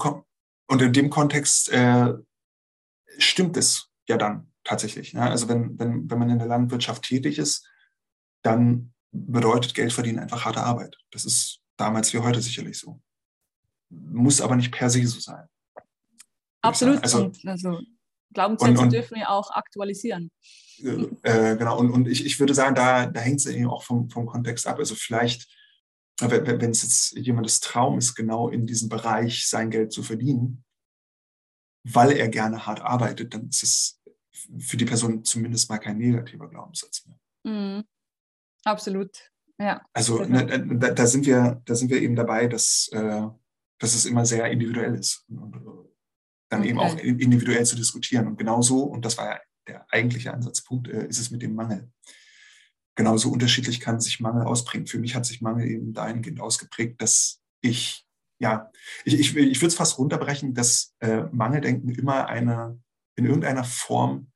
und in dem Kontext äh, stimmt es ja dann tatsächlich. Ne? Also wenn, wenn, wenn man in der Landwirtschaft tätig ist, dann bedeutet Geld verdienen einfach harte Arbeit. Das ist damals wie heute sicherlich so. Muss aber nicht per se so sein. Absolut. Also, also Glaubenssätze und, und, dürfen wir auch aktualisieren. Äh, äh, genau, und, und ich, ich würde sagen, da, da hängt es eben auch vom, vom Kontext ab. Also vielleicht, wenn es jetzt jemandes Traum ist, genau in diesem Bereich sein Geld zu verdienen, weil er gerne hart arbeitet, dann ist es für die Person zumindest mal kein negativer Glaubenssatz mehr. Mhm. Absolut. Ja. Also ne, da, da, sind wir, da sind wir eben dabei, dass, äh, dass es immer sehr individuell ist. Und, äh, dann okay. eben auch individuell zu diskutieren. Und genauso, und das war ja der eigentliche Ansatzpunkt, äh, ist es mit dem Mangel. Genauso unterschiedlich kann sich Mangel ausprägen. Für mich hat sich Mangel eben dahingehend ausgeprägt, dass ich, ja, ich, ich, ich würde es fast runterbrechen, dass äh, Mangeldenken immer eine in irgendeiner Form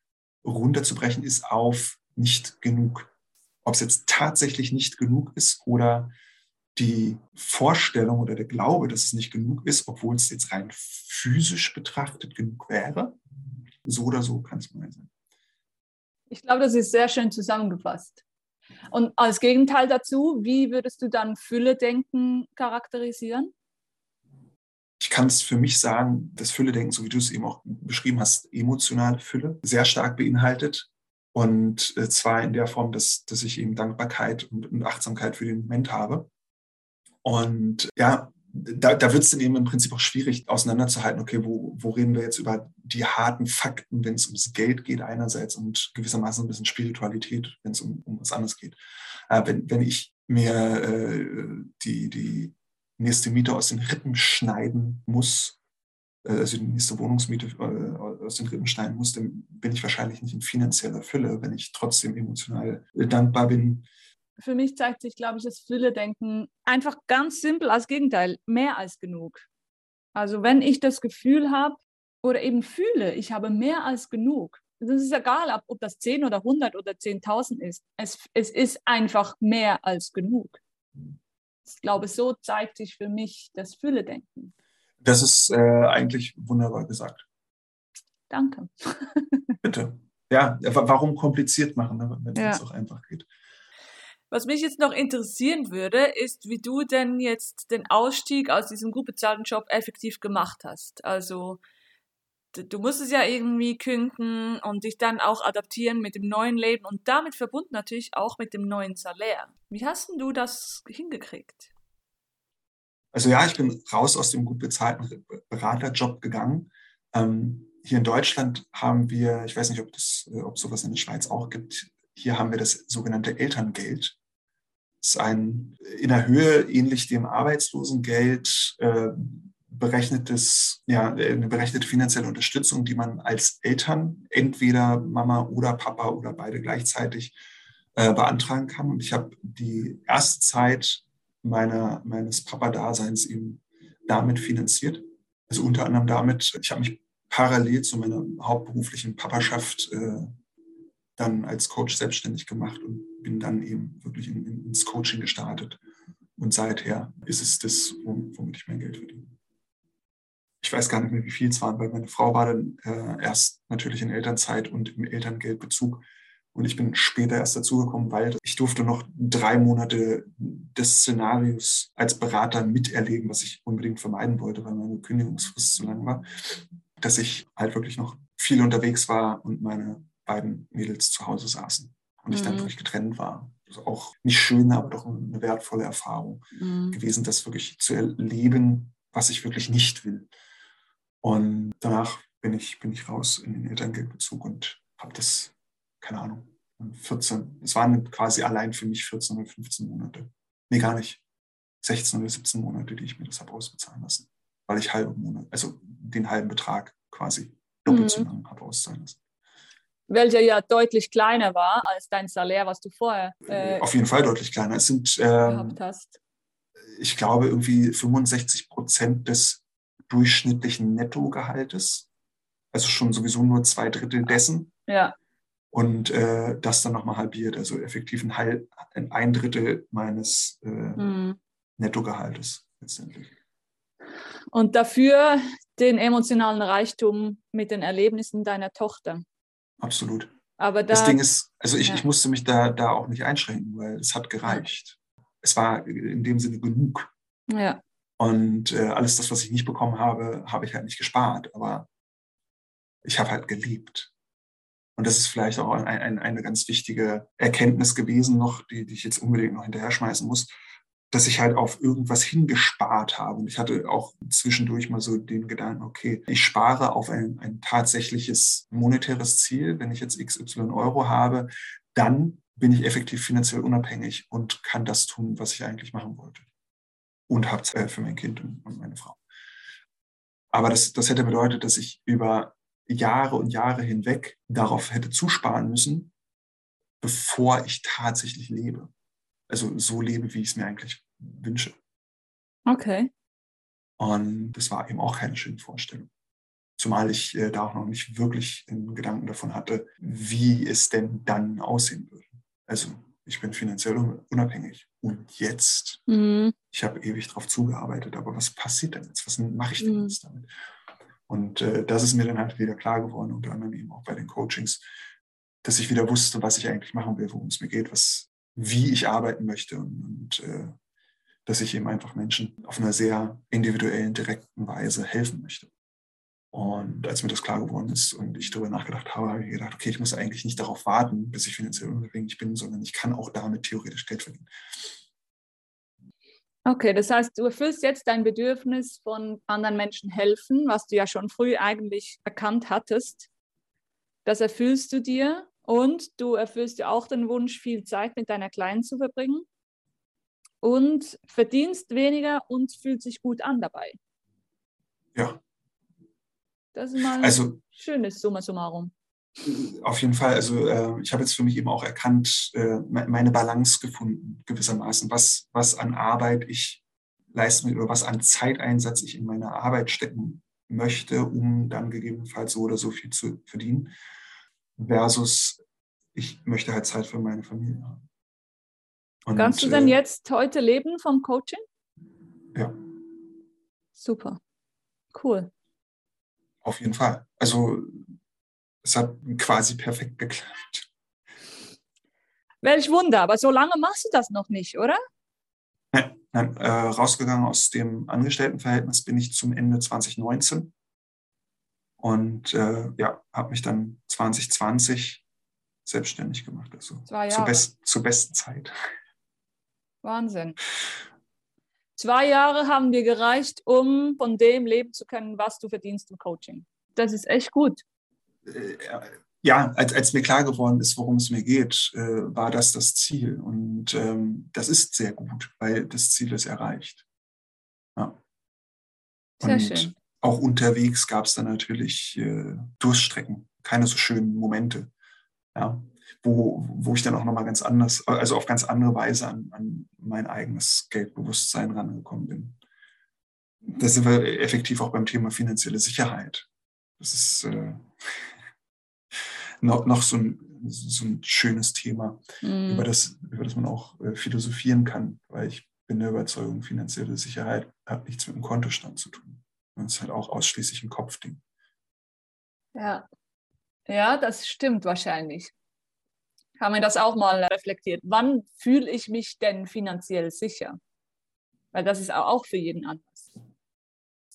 runterzubrechen ist auf nicht genug. Ob es jetzt tatsächlich nicht genug ist oder die Vorstellung oder der Glaube, dass es nicht genug ist, obwohl es jetzt rein physisch betrachtet genug wäre. So oder so kann es mal sein. Ich glaube, das ist sehr schön zusammengefasst. Und als Gegenteil dazu, wie würdest du dann Fülle-Denken charakterisieren? Ich kann es für mich sagen, das Fülle-Denken, so wie du es eben auch beschrieben hast, emotionale Fülle, sehr stark beinhaltet. Und äh, zwar in der Form, dass, dass ich eben Dankbarkeit und, und Achtsamkeit für den Moment habe. Und ja, da, da wird es dann eben im Prinzip auch schwierig auseinanderzuhalten, okay, wo, wo reden wir jetzt über die harten Fakten, wenn es ums Geld geht einerseits und gewissermaßen ein bisschen Spiritualität, wenn es um, um was anderes geht. Äh, wenn, wenn ich mir äh, die, die nächste Miete aus den Rippen schneiden muss, äh, also die nächste Wohnungsmiete äh, aus den Rippen schneiden muss, dann bin ich wahrscheinlich nicht in finanzieller Fülle, wenn ich trotzdem emotional dankbar bin. Für mich zeigt sich, glaube ich, das Fülle-Denken einfach ganz simpel als Gegenteil, mehr als genug. Also wenn ich das Gefühl habe oder eben fühle, ich habe mehr als genug, es ist egal, ob das 10 oder 100 oder 10.000 ist. Es, es ist einfach mehr als genug ich glaube, so zeigt sich für mich das Fülle-Denken. Das ist äh, eigentlich wunderbar gesagt. Danke. *laughs* Bitte. Ja, warum kompliziert machen, ne, wenn es ja. auch einfach geht? Was mich jetzt noch interessieren würde, ist, wie du denn jetzt den Ausstieg aus diesem gut bezahlten Job effektiv gemacht hast. Also du musst es ja irgendwie kündigen und dich dann auch adaptieren mit dem neuen Leben und damit verbunden natürlich auch mit dem neuen Salär. Wie hast du das hingekriegt? Also ja, ich bin raus aus dem gut bezahlten Beraterjob gegangen. Ähm, hier in Deutschland haben wir, ich weiß nicht, ob es äh, ob sowas in der Schweiz auch gibt, hier haben wir das sogenannte Elterngeld. Das ist ein in der Höhe ähnlich dem Arbeitslosengeld äh, berechnetes, ja, eine berechnete finanzielle Unterstützung, die man als Eltern, entweder Mama oder Papa oder beide gleichzeitig äh, beantragen kann. Und ich habe die erste Zeit meiner, meines Papa-Daseins eben damit finanziert. Also unter anderem damit, ich habe mich parallel zu meiner hauptberuflichen Papaschaft äh, dann als Coach selbstständig gemacht und bin dann eben wirklich in, in, ins Coaching gestartet. Und seither ist es das, womit ich mein Geld verdiene. Ich weiß gar nicht mehr, wie viel es waren, weil meine Frau war dann äh, erst natürlich in Elternzeit und im Elterngeldbezug und ich bin später erst dazugekommen, weil ich durfte noch drei Monate des Szenarios als Berater miterleben, was ich unbedingt vermeiden wollte, weil meine Kündigungsfrist zu lang war, dass ich halt wirklich noch viel unterwegs war und meine beiden Mädels zu Hause saßen und ich dann mhm. wirklich getrennt war. Das ist auch nicht schön, aber doch eine wertvolle Erfahrung mhm. gewesen, das wirklich zu erleben, was ich wirklich nicht will. Und danach bin ich, bin ich raus in den Elterngeldbezug und habe das keine Ahnung, 14, es waren quasi allein für mich 14 oder 15 Monate. Nee, gar nicht. 16 oder 17 Monate, die ich mir das habe ausbezahlen lassen. Weil ich halbe Monat, also den halben Betrag quasi doppelt mhm. so lang habe auszahlen lassen. Welcher ja deutlich kleiner war als dein Salär, was du vorher. Äh, Auf jeden Fall deutlich kleiner. Es sind, ähm, hast. ich glaube, irgendwie 65 Prozent des durchschnittlichen Nettogehaltes. Also schon sowieso nur zwei Drittel dessen. Ja und äh, das dann nochmal halbiert, also effektiv ein, halb, ein Drittel meines äh, mhm. Nettogehaltes letztendlich. Und dafür den emotionalen Reichtum mit den Erlebnissen deiner Tochter. Absolut. Aber da, das Ding ist, also ich, ja. ich musste mich da, da auch nicht einschränken, weil es hat gereicht. Es war in dem Sinne genug. Ja. Und äh, alles das, was ich nicht bekommen habe, habe ich halt nicht gespart. Aber ich habe halt geliebt. Und das ist vielleicht auch ein, ein, eine ganz wichtige Erkenntnis gewesen noch, die, die ich jetzt unbedingt noch hinterher schmeißen muss, dass ich halt auf irgendwas hingespart habe. Und ich hatte auch zwischendurch mal so den Gedanken, okay, ich spare auf ein, ein tatsächliches monetäres Ziel. Wenn ich jetzt XY Euro habe, dann bin ich effektiv finanziell unabhängig und kann das tun, was ich eigentlich machen wollte. Und habe Zeit für mein Kind und meine Frau. Aber das, das hätte bedeutet, dass ich über Jahre und Jahre hinweg darauf hätte zusparen müssen, bevor ich tatsächlich lebe. Also so lebe, wie ich es mir eigentlich wünsche. Okay. Und das war eben auch keine schöne Vorstellung. Zumal ich äh, da auch noch nicht wirklich einen Gedanken davon hatte, wie es denn dann aussehen würde. Also ich bin finanziell unabhängig. Und jetzt, mhm. ich habe ewig darauf zugearbeitet, aber was passiert denn jetzt? Was mache ich denn mhm. jetzt damit? Und äh, das ist mir dann halt wieder klar geworden, unter anderem eben auch bei den Coachings, dass ich wieder wusste, was ich eigentlich machen will, worum es mir geht, was, wie ich arbeiten möchte und, und äh, dass ich eben einfach Menschen auf einer sehr individuellen, direkten Weise helfen möchte. Und als mir das klar geworden ist und ich darüber nachgedacht habe, habe ich gedacht, okay, ich muss eigentlich nicht darauf warten, bis ich finanziell unabhängig bin, sondern ich kann auch damit theoretisch Geld verdienen. Okay, das heißt, du erfüllst jetzt dein Bedürfnis von anderen Menschen helfen, was du ja schon früh eigentlich erkannt hattest. Das erfüllst du dir und du erfüllst dir auch den Wunsch, viel Zeit mit deiner Kleinen zu verbringen und verdienst weniger und fühlt sich gut an dabei. Ja. Das ist mal ein also, schönes Summa summarum. Auf jeden Fall. Also äh, ich habe jetzt für mich eben auch erkannt, äh, meine Balance gefunden, gewissermaßen, was, was an Arbeit ich leisten will oder was an Zeiteinsatz ich in meine Arbeit stecken möchte, um dann gegebenenfalls so oder so viel zu verdienen, versus ich möchte halt Zeit für meine Familie haben. Und, Kannst du denn äh, jetzt heute leben vom Coaching? Ja. Super. Cool. Auf jeden Fall. Also es hat quasi perfekt geklappt. Welch Wunder, aber so lange machst du das noch nicht, oder? Nein, nein äh, rausgegangen aus dem Angestelltenverhältnis bin ich zum Ende 2019 und äh, ja, habe mich dann 2020 selbstständig gemacht. Also zur, best, zur besten Zeit. Wahnsinn. Zwei Jahre haben dir gereicht, um von dem leben zu können, was du verdienst im Coaching. das ist echt gut. Äh, ja, als, als mir klar geworden ist, worum es mir geht, äh, war das das Ziel. Und ähm, das ist sehr gut, weil das Ziel ist erreicht. Ja. Sehr schön. Auch unterwegs gab es dann natürlich äh, Durststrecken, keine so schönen Momente. Ja, wo, wo ich dann auch nochmal ganz anders, also auf ganz andere Weise an, an mein eigenes Geldbewusstsein rangekommen bin. Da sind wir effektiv auch beim Thema finanzielle Sicherheit. Das ist äh, noch, noch so, ein, so ein schönes Thema, mm. über, das, über das man auch äh, philosophieren kann, weil ich bin der Überzeugung, finanzielle Sicherheit hat nichts mit dem Kontostand zu tun. Das ist halt auch ausschließlich ein Kopfding. Ja. Ja, das stimmt wahrscheinlich. Haben wir das auch mal reflektiert. Wann fühle ich mich denn finanziell sicher? Weil das ist auch für jeden anders.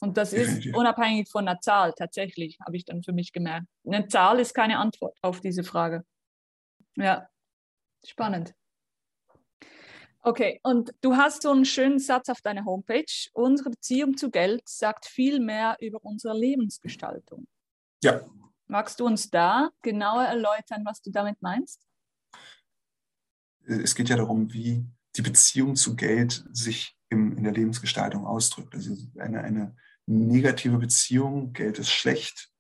Und das ist unabhängig von der Zahl tatsächlich, habe ich dann für mich gemerkt. Eine Zahl ist keine Antwort auf diese Frage. Ja, spannend. Okay, und du hast so einen schönen Satz auf deiner Homepage. Unsere Beziehung zu Geld sagt viel mehr über unsere Lebensgestaltung. Ja. Magst du uns da genauer erläutern, was du damit meinst? Es geht ja darum, wie die Beziehung zu Geld sich im, in der Lebensgestaltung ausdrückt. Also eine, eine negative Beziehung, Geld ist schlecht,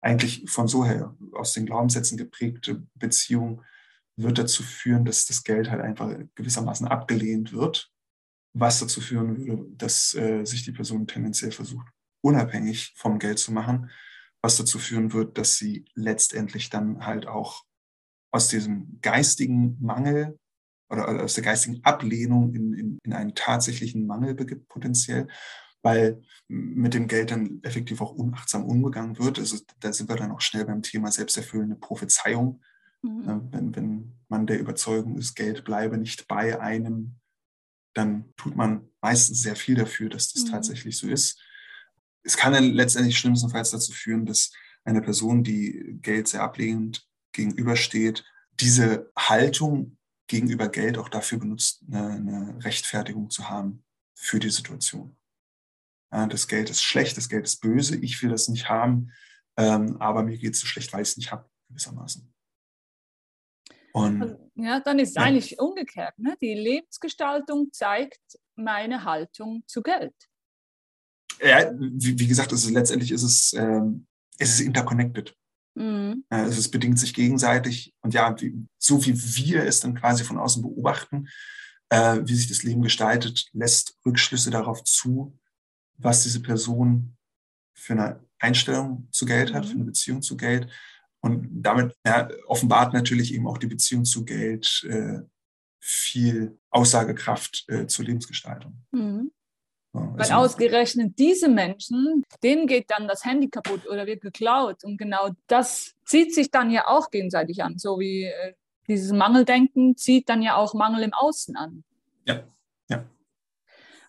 eigentlich von so her aus den Glaubenssätzen geprägte Beziehung wird dazu führen, dass das Geld halt einfach gewissermaßen abgelehnt wird, was dazu führen würde, dass äh, sich die Person tendenziell versucht, unabhängig vom Geld zu machen, was dazu führen wird, dass sie letztendlich dann halt auch aus diesem geistigen Mangel oder aus der geistigen Ablehnung in, in, in einen tatsächlichen Mangel begibt potenziell, weil mit dem Geld dann effektiv auch unachtsam umgegangen wird. Also da sind wir dann auch schnell beim Thema selbsterfüllende Prophezeiung. Mhm. Ne, wenn, wenn man der Überzeugung ist, Geld bleibe nicht bei einem, dann tut man meistens sehr viel dafür, dass das mhm. tatsächlich so ist. Es kann dann letztendlich schlimmstenfalls dazu führen, dass eine Person, die Geld sehr ablehnend gegenübersteht, diese Haltung gegenüber Geld auch dafür benutzt, eine, eine Rechtfertigung zu haben für die Situation. Ja, das Geld ist schlecht, das Geld ist böse, ich will das nicht haben, ähm, aber mir geht es so schlecht, weil ich es nicht habe, gewissermaßen. Und, also, ja, dann ist es ja. eigentlich umgekehrt. Ne? Die Lebensgestaltung zeigt meine Haltung zu Geld. Ja, wie, wie gesagt, also letztendlich ist es, ähm, es ist interconnected. Mhm. Also es bedingt sich gegenseitig. Und ja, wie, so wie wir es dann quasi von außen beobachten, äh, wie sich das Leben gestaltet, lässt Rückschlüsse darauf zu, was diese Person für eine Einstellung zu Geld hat, mhm. für eine Beziehung zu Geld und damit ja, offenbart natürlich eben auch die Beziehung zu Geld äh, viel Aussagekraft äh, zur Lebensgestaltung. Mhm. Ja, Weil also, ausgerechnet diese Menschen, denen geht dann das Handy kaputt oder wird geklaut. Und genau das zieht sich dann ja auch gegenseitig an. So wie äh, dieses Mangeldenken zieht dann ja auch Mangel im Außen an. Ja, ja.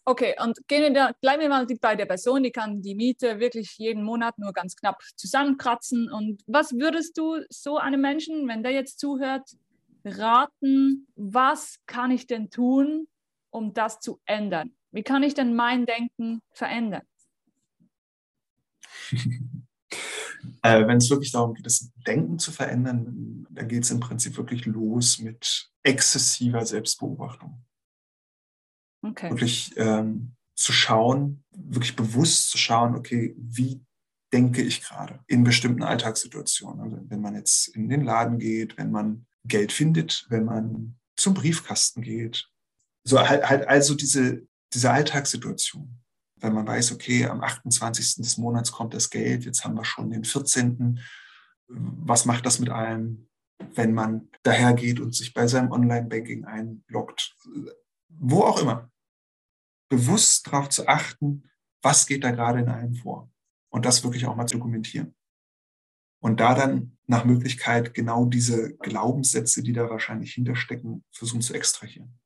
Okay, und gehen wir, bleiben wir mal bei der Person, die kann die Miete wirklich jeden Monat nur ganz knapp zusammenkratzen. Und was würdest du so einem Menschen, wenn der jetzt zuhört, raten, was kann ich denn tun, um das zu ändern? Wie kann ich denn mein Denken verändern? *laughs* äh, wenn es wirklich darum geht, das Denken zu verändern, dann geht es im Prinzip wirklich los mit exzessiver Selbstbeobachtung. Okay. Wirklich ähm, zu schauen, wirklich bewusst zu schauen, okay, wie denke ich gerade in bestimmten Alltagssituationen. Also wenn man jetzt in den Laden geht, wenn man Geld findet, wenn man zum Briefkasten geht. So halt, halt also diese, diese Alltagssituation. Wenn man weiß, okay, am 28. des Monats kommt das Geld, jetzt haben wir schon den 14. Was macht das mit einem, wenn man dahergeht und sich bei seinem Online-Banking einloggt? Wo auch immer bewusst darauf zu achten, was geht da gerade in einem vor. Und das wirklich auch mal zu dokumentieren. Und da dann nach Möglichkeit genau diese Glaubenssätze, die da wahrscheinlich hinterstecken, versuchen zu extrahieren.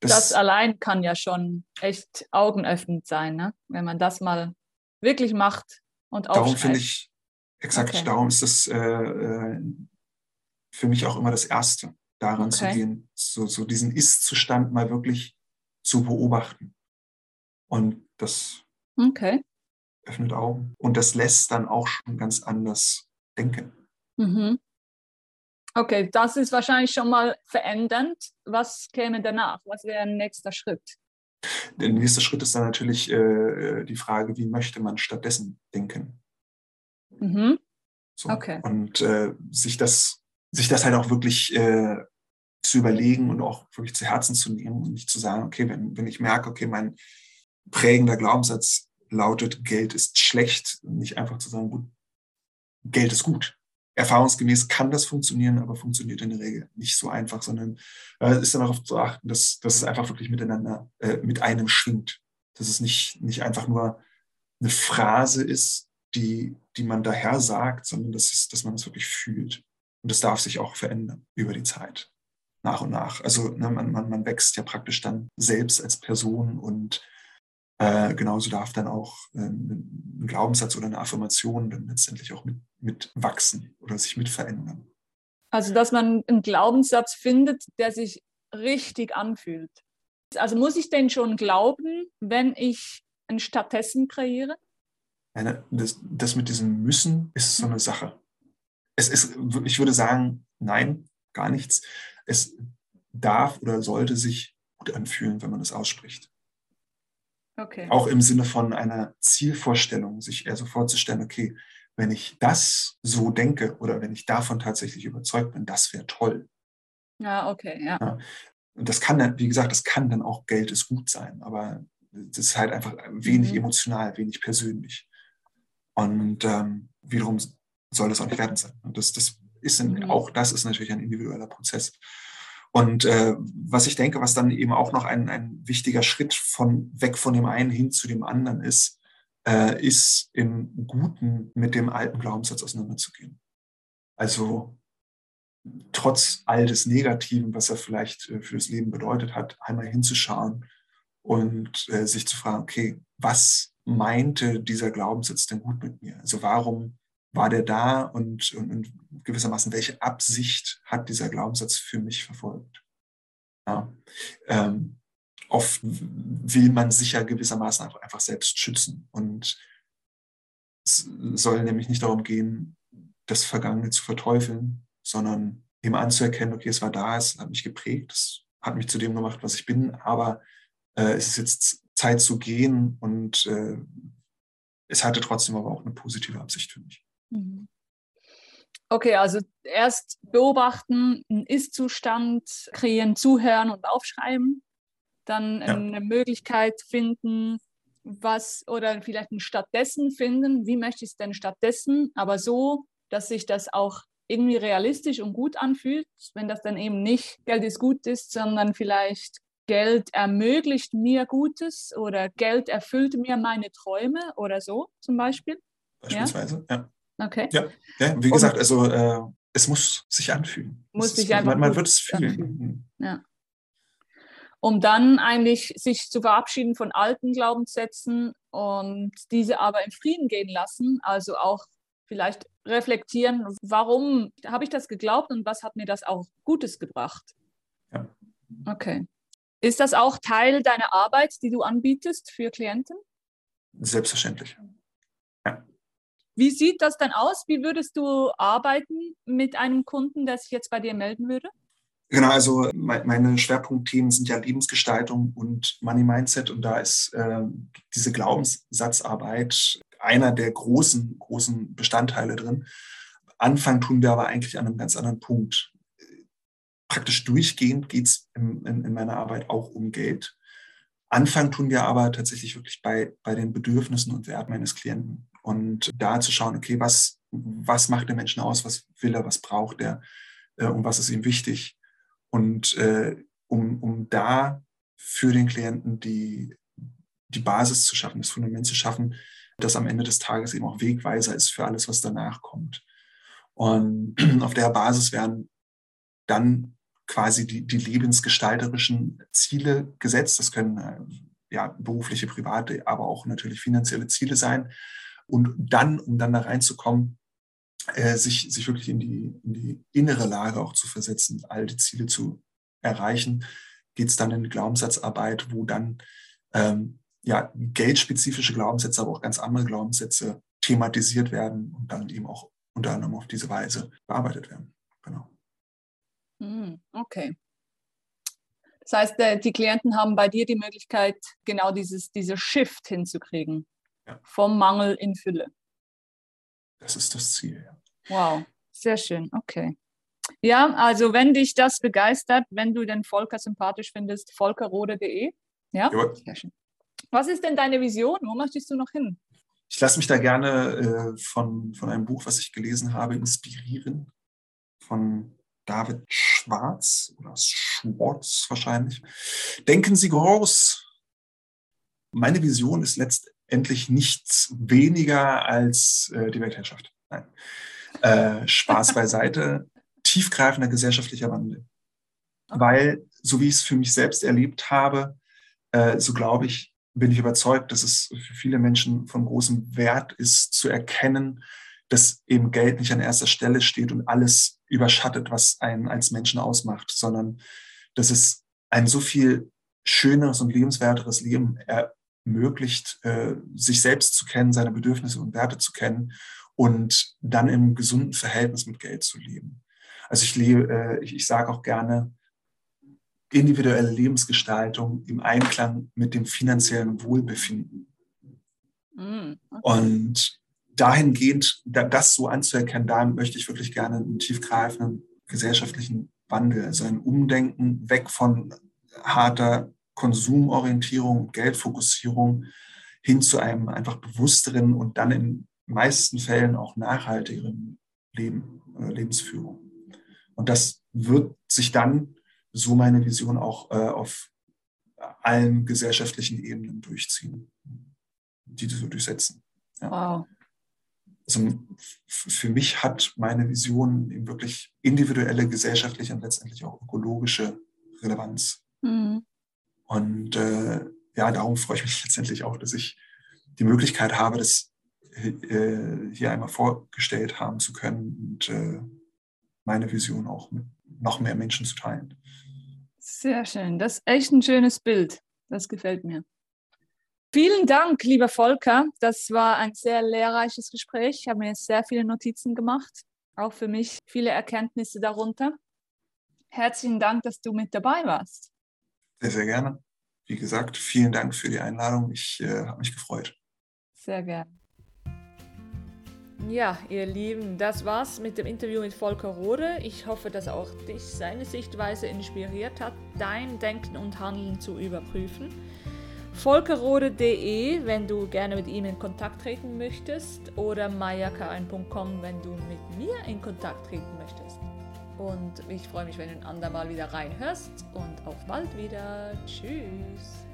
Das, das allein kann ja schon echt augenöffnend sein, ne? wenn man das mal wirklich macht und aufschreibt. Darum finde ich, exakt, okay. darum ist das äh, äh, für mich auch immer das Erste, daran okay. zu gehen, so, so diesen Ist-Zustand mal wirklich zu beobachten. Und das okay. öffnet Augen. Und das lässt dann auch schon ganz anders denken. Mhm. Okay, das ist wahrscheinlich schon mal verändernd. Was käme danach? Was wäre ein nächster Schritt? Der nächste Schritt ist dann natürlich äh, die Frage, wie möchte man stattdessen denken? Mhm. So. Okay. Und äh, sich, das, sich das halt auch wirklich äh, zu überlegen und auch wirklich zu Herzen zu nehmen und nicht zu sagen, okay, wenn, wenn ich merke, okay, mein prägender Glaubenssatz lautet, Geld ist schlecht, nicht einfach zu sagen, gut, Geld ist gut erfahrungsgemäß kann das funktionieren, aber funktioniert in der Regel nicht so einfach, sondern äh, ist dann darauf zu achten, dass, dass es einfach wirklich miteinander, äh, mit einem schwingt. Dass es nicht, nicht einfach nur eine Phrase ist, die, die man daher sagt, sondern dass, es, dass man es wirklich fühlt. Und das darf sich auch verändern über die Zeit, nach und nach. Also ne, man, man, man wächst ja praktisch dann selbst als Person und äh, genauso darf dann auch äh, ein Glaubenssatz oder eine Affirmation dann letztendlich auch mit, mit wachsen oder sich mit verändern. Also, dass man einen Glaubenssatz findet, der sich richtig anfühlt. Also muss ich denn schon glauben, wenn ich ein stattdessen kreiere? Eine, das, das mit diesem Müssen ist so eine Sache. Es ist, ich würde sagen, nein, gar nichts. Es darf oder sollte sich gut anfühlen, wenn man es ausspricht. Okay. Auch im Sinne von einer Zielvorstellung, sich eher so vorzustellen, okay, wenn ich das so denke oder wenn ich davon tatsächlich überzeugt bin, das wäre toll. Ja, okay, ja. ja. Und das kann dann, wie gesagt, das kann dann auch Geld ist gut sein, aber das ist halt einfach wenig mhm. emotional, wenig persönlich. Und ähm, wiederum soll das auch nicht werden sein. Und das, das ist mhm. auch das ist natürlich ein individueller Prozess. Und äh, was ich denke, was dann eben auch noch ein, ein wichtiger Schritt von weg von dem einen hin zu dem anderen ist, äh, ist im Guten mit dem alten Glaubenssatz auseinanderzugehen. Also trotz all des Negativen, was er vielleicht äh, für das Leben bedeutet hat, einmal hinzuschauen und äh, sich zu fragen, okay, was meinte dieser Glaubenssatz denn gut mit mir? Also warum war der da und, und, und gewissermaßen, welche Absicht hat dieser Glaubenssatz für mich verfolgt? Ja. Ähm, oft will man sich ja gewissermaßen einfach, einfach selbst schützen. Und es soll nämlich nicht darum gehen, das Vergangene zu verteufeln, sondern eben anzuerkennen, okay, es war da, es hat mich geprägt, es hat mich zu dem gemacht, was ich bin, aber äh, es ist jetzt Zeit zu gehen und äh, es hatte trotzdem aber auch eine positive Absicht für mich. Mhm. Okay, also erst beobachten, einen Ist-Zustand kreieren, zuhören und aufschreiben, dann ja. eine Möglichkeit finden, was oder vielleicht ein stattdessen finden, wie möchte ich es denn stattdessen, aber so, dass sich das auch irgendwie realistisch und gut anfühlt, wenn das dann eben nicht Geld ist gut ist, sondern vielleicht Geld ermöglicht mir Gutes oder Geld erfüllt mir meine Träume oder so zum Beispiel. Beispielsweise, ja. ja. Okay. Ja, ja wie gesagt, also äh, es muss sich anfühlen. Muss sich einfach man, man wird es fühlen. fühlen. Mhm. Ja. Um dann eigentlich sich zu verabschieden von alten Glaubenssätzen und diese aber in Frieden gehen lassen, also auch vielleicht reflektieren, warum habe ich das geglaubt und was hat mir das auch Gutes gebracht. Ja. Okay. Ist das auch Teil deiner Arbeit, die du anbietest für Klienten? Selbstverständlich. Wie sieht das dann aus? Wie würdest du arbeiten mit einem Kunden, der sich jetzt bei dir melden würde? Genau, also meine Schwerpunktthemen sind ja Lebensgestaltung und Money Mindset und da ist äh, diese Glaubenssatzarbeit einer der großen, großen Bestandteile drin. Anfangen tun wir aber eigentlich an einem ganz anderen Punkt. Praktisch durchgehend geht es in, in, in meiner Arbeit auch um Geld. Anfangen tun wir aber tatsächlich wirklich bei, bei den Bedürfnissen und Werten meines Klienten. Und da zu schauen, okay, was, was macht der Menschen aus, was will er, was braucht er äh, und was ist ihm wichtig. Und äh, um, um da für den Klienten die, die Basis zu schaffen, das Fundament zu schaffen, das am Ende des Tages eben auch Wegweiser ist für alles, was danach kommt. Und *clears throat* auf der Basis werden dann quasi die, die lebensgestalterischen Ziele gesetzt. Das können äh, ja berufliche, private, aber auch natürlich finanzielle Ziele sein. Und dann, um dann da reinzukommen, äh, sich, sich wirklich in die, in die innere Lage auch zu versetzen, all die Ziele zu erreichen, geht es dann in Glaubenssatzarbeit, wo dann ähm, ja, geldspezifische Glaubenssätze, aber auch ganz andere Glaubenssätze thematisiert werden und dann eben auch unter anderem auf diese Weise bearbeitet werden. Genau. Hm, okay. Das heißt, äh, die Klienten haben bei dir die Möglichkeit, genau dieses, diese Shift hinzukriegen. Ja. Vom Mangel in Fülle. Das ist das Ziel. Wow, sehr schön. Okay. Ja, also wenn dich das begeistert, wenn du den Volker sympathisch findest, volkerrode.de. Ja? ja. Sehr schön. Was ist denn deine Vision? Wo möchtest du noch hin? Ich lasse mich da gerne äh, von, von einem Buch, was ich gelesen habe, inspirieren. Von David Schwarz oder Schwartz wahrscheinlich. Denken Sie groß. Meine Vision ist letztendlich nichts weniger als äh, die Weltherrschaft. Nein. Äh, Spaß beiseite. *laughs* Tiefgreifender gesellschaftlicher Wandel. Okay. Weil, so wie ich es für mich selbst erlebt habe, äh, so glaube ich, bin ich überzeugt, dass es für viele Menschen von großem Wert ist, zu erkennen, dass eben Geld nicht an erster Stelle steht und alles überschattet, was einen als Menschen ausmacht, sondern dass es ein so viel schöneres und lebenswerteres Leben ermöglicht, äh, sich selbst zu kennen, seine Bedürfnisse und Werte zu kennen und dann im gesunden Verhältnis mit Geld zu leben. Also ich lebe, äh, ich, ich sage auch gerne, individuelle Lebensgestaltung im Einklang mit dem finanziellen Wohlbefinden. Mm, okay. Und dahingehend, das so anzuerkennen, da möchte ich wirklich gerne einen tiefgreifenden gesellschaftlichen Wandel, also ein Umdenken weg von harter Konsumorientierung, Geldfokussierung hin zu einem einfach bewussteren und dann in meisten Fällen auch nachhaltigeren Leben, äh, Lebensführung. Und das wird sich dann so meine Vision auch äh, auf allen gesellschaftlichen Ebenen durchziehen, die so durchsetzen. Ja. Wow. Also für mich hat meine Vision eben wirklich individuelle, gesellschaftliche und letztendlich auch ökologische Relevanz. Mhm. Und äh, ja, darum freue ich mich *laughs* letztendlich auch, dass ich die Möglichkeit habe, das äh, hier einmal vorgestellt haben zu können und äh, meine Vision auch mit noch mehr Menschen zu teilen. Sehr schön. Das ist echt ein schönes Bild. Das gefällt mir. Vielen Dank, lieber Volker. Das war ein sehr lehrreiches Gespräch. Ich habe mir sehr viele Notizen gemacht, auch für mich viele Erkenntnisse darunter. Herzlichen Dank, dass du mit dabei warst. Sehr, sehr gerne. Wie gesagt, vielen Dank für die Einladung. Ich äh, habe mich gefreut. Sehr gerne. Ja, ihr Lieben, das war's mit dem Interview mit Volker Rode. Ich hoffe, dass auch dich seine Sichtweise inspiriert hat, dein Denken und Handeln zu überprüfen. volkerrode.de, wenn du gerne mit ihm in Kontakt treten möchtest, oder mayakain.com, wenn du mit mir in Kontakt treten möchtest. Und ich freue mich, wenn du ein andermal wieder reinhörst und auf bald wieder. Tschüss.